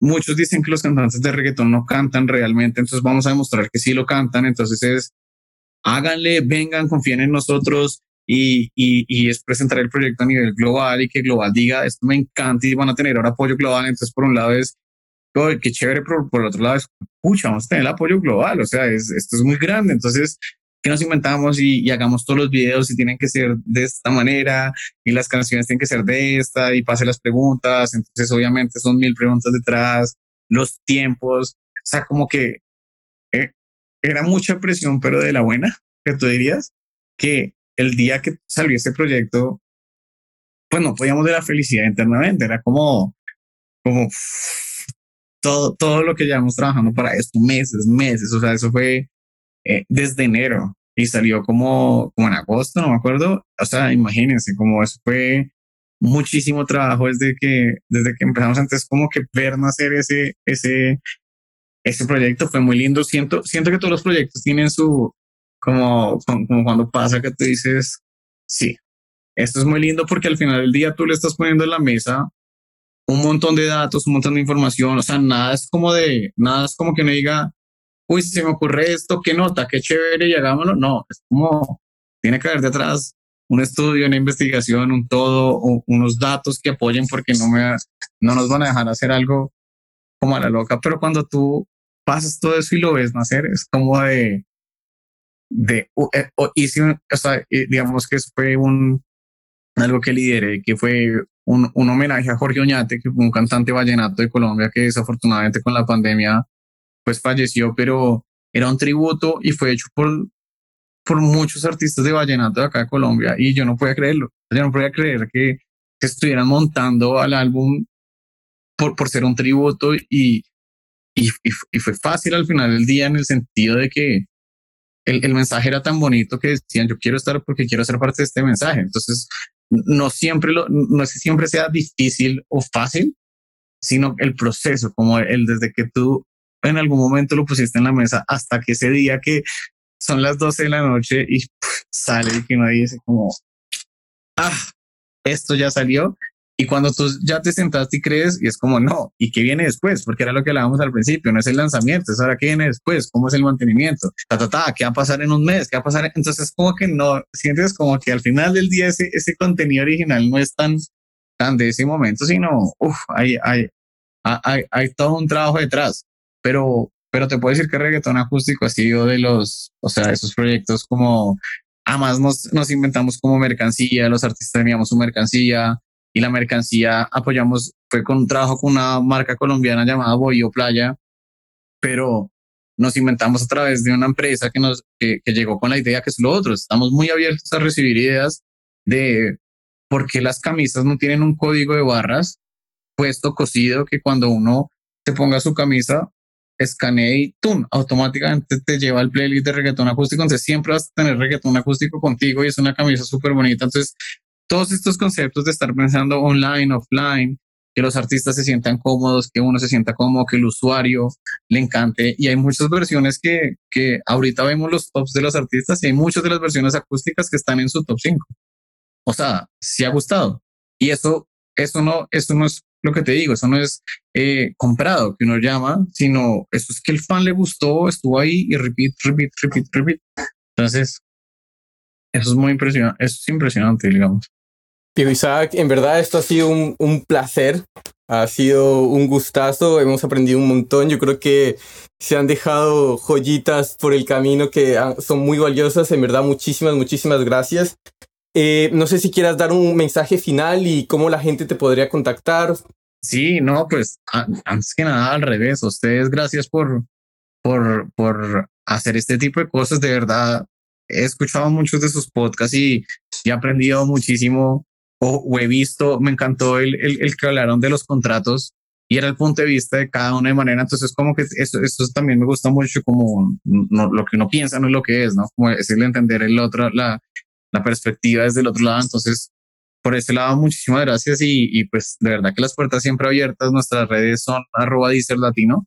muchos dicen que los cantantes de reggaetón no cantan realmente, entonces vamos a demostrar que sí lo cantan, entonces es, háganle, vengan, confíen en nosotros, y, y, es presentar el proyecto a nivel global y que global diga, esto me encanta y van a tener ahora apoyo global. Entonces, por un lado es, oh, qué chévere, pero por otro lado es, pucha, vamos a tener el apoyo global. O sea, es, esto es muy grande. Entonces, que nos inventamos y, y, hagamos todos los videos y tienen que ser de esta manera y las canciones tienen que ser de esta y pase las preguntas. Entonces, obviamente son mil preguntas detrás, los tiempos, o sea, como que eh, era mucha presión, pero de la buena, que tú dirías, que el día que salió este proyecto, pues no podíamos de la felicidad internamente, era como, como todo, todo lo que llevamos trabajando para esto, meses, meses, o sea, eso fue eh, desde enero y salió como, como en agosto, no me acuerdo, o sea, imagínense, como eso fue muchísimo trabajo desde que, desde que empezamos antes, como que ver nacer ese, ese, ese proyecto fue muy lindo. Siento, siento que todos los proyectos tienen su, como, como cuando pasa que te dices, sí, esto es muy lindo porque al final del día tú le estás poniendo en la mesa un montón de datos, un montón de información, o sea, nada es como de, nada es como que me diga, uy, se me ocurre esto, qué nota, qué chévere y hagámoslo. No, es como, tiene que haber detrás un estudio, una investigación, un todo, unos datos que apoyen porque no me, no nos van a dejar hacer algo como a la loca. Pero cuando tú pasas todo eso y lo ves nacer, es como de, de, eh, o, o sea, digamos que fue un, algo que lideré, que fue un, un, homenaje a Jorge Oñate, que fue un cantante vallenato de Colombia que desafortunadamente con la pandemia pues falleció, pero era un tributo y fue hecho por, por muchos artistas de vallenato de acá de Colombia y yo no podía creerlo. Yo no podía creer que, que estuvieran montando al álbum por, por ser un tributo y, y, y, fue fácil al final del día en el sentido de que el, el, mensaje era tan bonito que decían yo quiero estar porque quiero ser parte de este mensaje. Entonces, no siempre lo, no es que siempre sea difícil o fácil, sino el proceso, como el desde que tú en algún momento lo pusiste en la mesa hasta que ese día que son las 12 de la noche y sale y que uno dice como, ah, esto ya salió. Y cuando tú ya te sentaste y crees, y es como, no, ¿y qué viene después? Porque era lo que hablábamos al principio, no es el lanzamiento, es ahora qué viene después, cómo es el mantenimiento, ta, ta, ta, qué va a pasar en un mes, qué va a pasar. Entonces, como que no, sientes como que al final del día ese, ese contenido original no es tan, tan de ese momento, sino, uff, hay, hay, hay, hay todo un trabajo detrás. Pero, pero te puedo decir que reggaetón acústico ha sido de los, o sea, esos proyectos como, además nos, nos inventamos como mercancía, los artistas teníamos su mercancía y la mercancía apoyamos, fue con un trabajo con una marca colombiana llamada Boyo Playa, pero nos inventamos a través de una empresa que nos, que, que llegó con la idea que es lo otro. Estamos muy abiertos a recibir ideas de por qué las camisas no tienen un código de barras puesto, cosido, que cuando uno se ponga su camisa escanee y ¡tum! automáticamente te lleva al playlist de reggaetón acústico. Entonces siempre vas a tener reggaetón acústico contigo y es una camisa súper bonita. Entonces, todos estos conceptos de estar pensando online, offline, que los artistas se sientan cómodos, que uno se sienta cómodo, que el usuario le encante. Y hay muchas versiones que, que ahorita vemos los tops de los artistas y hay muchas de las versiones acústicas que están en su top 5. O sea, sí ha gustado. Y eso, eso no, eso no es lo que te digo, eso no es eh, comprado que uno llama, sino eso es que el fan le gustó, estuvo ahí y repeat, repeat, repeat, repeat. Entonces, eso es muy impresionante, eso es impresionante, digamos. Diego Isaac, en verdad esto ha sido un, un placer, ha sido un gustazo, hemos aprendido un montón, yo creo que se han dejado joyitas por el camino que son muy valiosas, en verdad muchísimas, muchísimas gracias. Eh, no sé si quieras dar un mensaje final y cómo la gente te podría contactar. Sí, no, pues antes que nada al revés. Ustedes gracias por, por, por hacer este tipo de cosas. De verdad, he escuchado muchos de sus podcasts y, he aprendido muchísimo o, he visto, me encantó el, el, el, que hablaron de los contratos y era el punto de vista de cada una de manera. Entonces, como que eso, eso también me gusta mucho, como no, lo que uno piensa no es lo que es, ¿no? Como es el entender el otro, la, la perspectiva desde el otro lado. Entonces, por ese lado, muchísimas gracias y, y, pues de verdad que las puertas siempre abiertas. Nuestras redes son arroba Latino.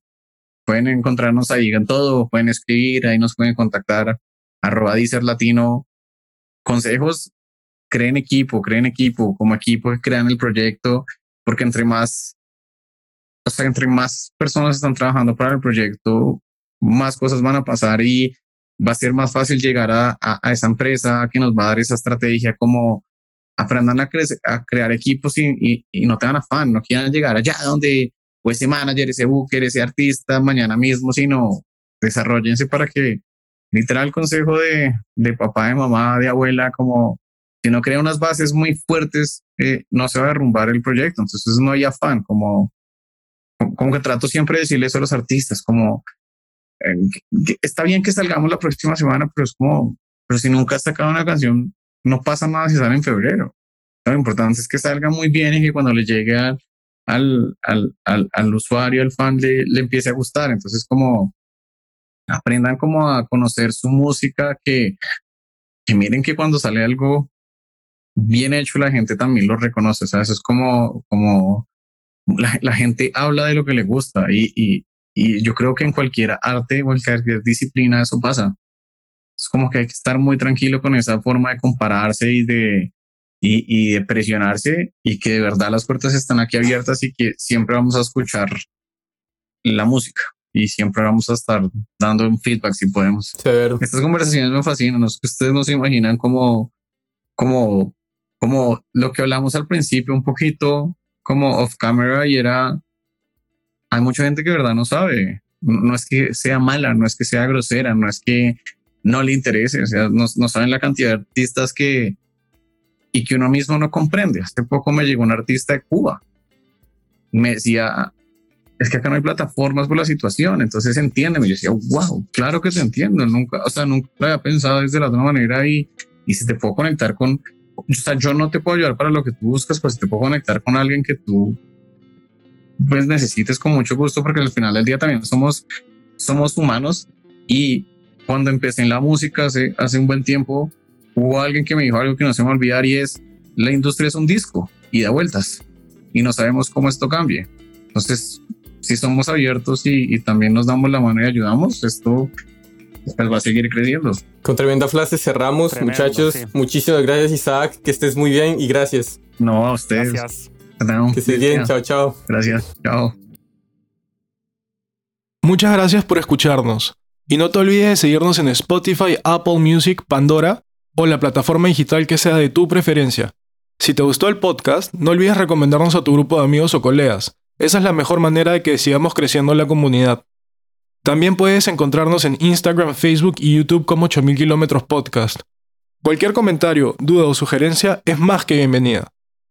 Pueden encontrarnos ahí en todo, pueden escribir, ahí nos pueden contactar arroba Latino. Consejos, creen equipo, creen equipo, como equipo que crean el proyecto, porque entre más, o sea, entre más personas están trabajando para el proyecto, más cosas van a pasar y va a ser más fácil llegar a, a, esa empresa que nos va a dar esa estrategia como aprendan a, a crear equipos y, y, no tengan afán, no quieran llegar allá donde o ese manager, ese booker, ese artista mañana mismo, sino desarrollense para que literal consejo de, de papá, de mamá, de abuela, como si no crea unas bases muy fuertes, eh, no se va a derrumbar el proyecto. Entonces no hay afán, como, como que trato siempre de decirles a los artistas, como está bien que salgamos la próxima semana, pero es como, pero si nunca has sacado una canción, no pasa nada si sale en febrero. Lo importante es que salga muy bien y que cuando le llegue al, al, al, al, usuario, al fan, le, le empiece a gustar. Entonces, como aprendan como a conocer su música, que, que miren que cuando sale algo bien hecho, la gente también lo reconoce. ¿sabes? Es como, como la, la gente habla de lo que le gusta y, y, y yo creo que en cualquier arte o en cualquier disciplina eso pasa. Es como que hay que estar muy tranquilo con esa forma de compararse y de, y, y de presionarse y que de verdad las puertas están aquí abiertas y que siempre vamos a escuchar la música y siempre vamos a estar dando un feedback si podemos. Severo. Estas conversaciones me fascinan, ustedes no se imaginan como, como, como lo que hablamos al principio, un poquito como off camera y era, hay mucha gente que de verdad no sabe, no es que sea mala, no es que sea grosera, no es que no le interese, o sea, no, no saben la cantidad de artistas que, y que uno mismo no comprende. Hace poco me llegó un artista de Cuba. Me decía, es que acá no hay plataformas por la situación, entonces entiéndeme. Yo decía, wow, claro que te entiendo. Nunca, o sea, nunca lo había pensado desde la otra manera y, y si te puedo conectar con, o sea, yo no te puedo ayudar para lo que tú buscas, pues te puedo conectar con alguien que tú pues necesites con mucho gusto, porque al final del día también somos, somos humanos y cuando empecé en la música hace, hace un buen tiempo, hubo alguien que me dijo algo que no se me va a olvidar y es, la industria es un disco y da vueltas y no sabemos cómo esto cambie. Entonces, si somos abiertos y, y también nos damos la mano y ayudamos, esto pues, va a seguir creciendo. Con tremenda frase cerramos, Tremendo, muchachos. sí. Muchísimas gracias, Isaac. Que estés muy bien y gracias. No, a ustedes. Gracias. Que estés bien. Chao, chao. Gracias. Chao. Muchas gracias por escucharnos. Y no te olvides de seguirnos en Spotify, Apple Music, Pandora o la plataforma digital que sea de tu preferencia. Si te gustó el podcast, no olvides recomendarnos a tu grupo de amigos o colegas. Esa es la mejor manera de que sigamos creciendo la comunidad. También puedes encontrarnos en Instagram, Facebook y YouTube como 8000 kilómetros podcast. Cualquier comentario, duda o sugerencia es más que bienvenida.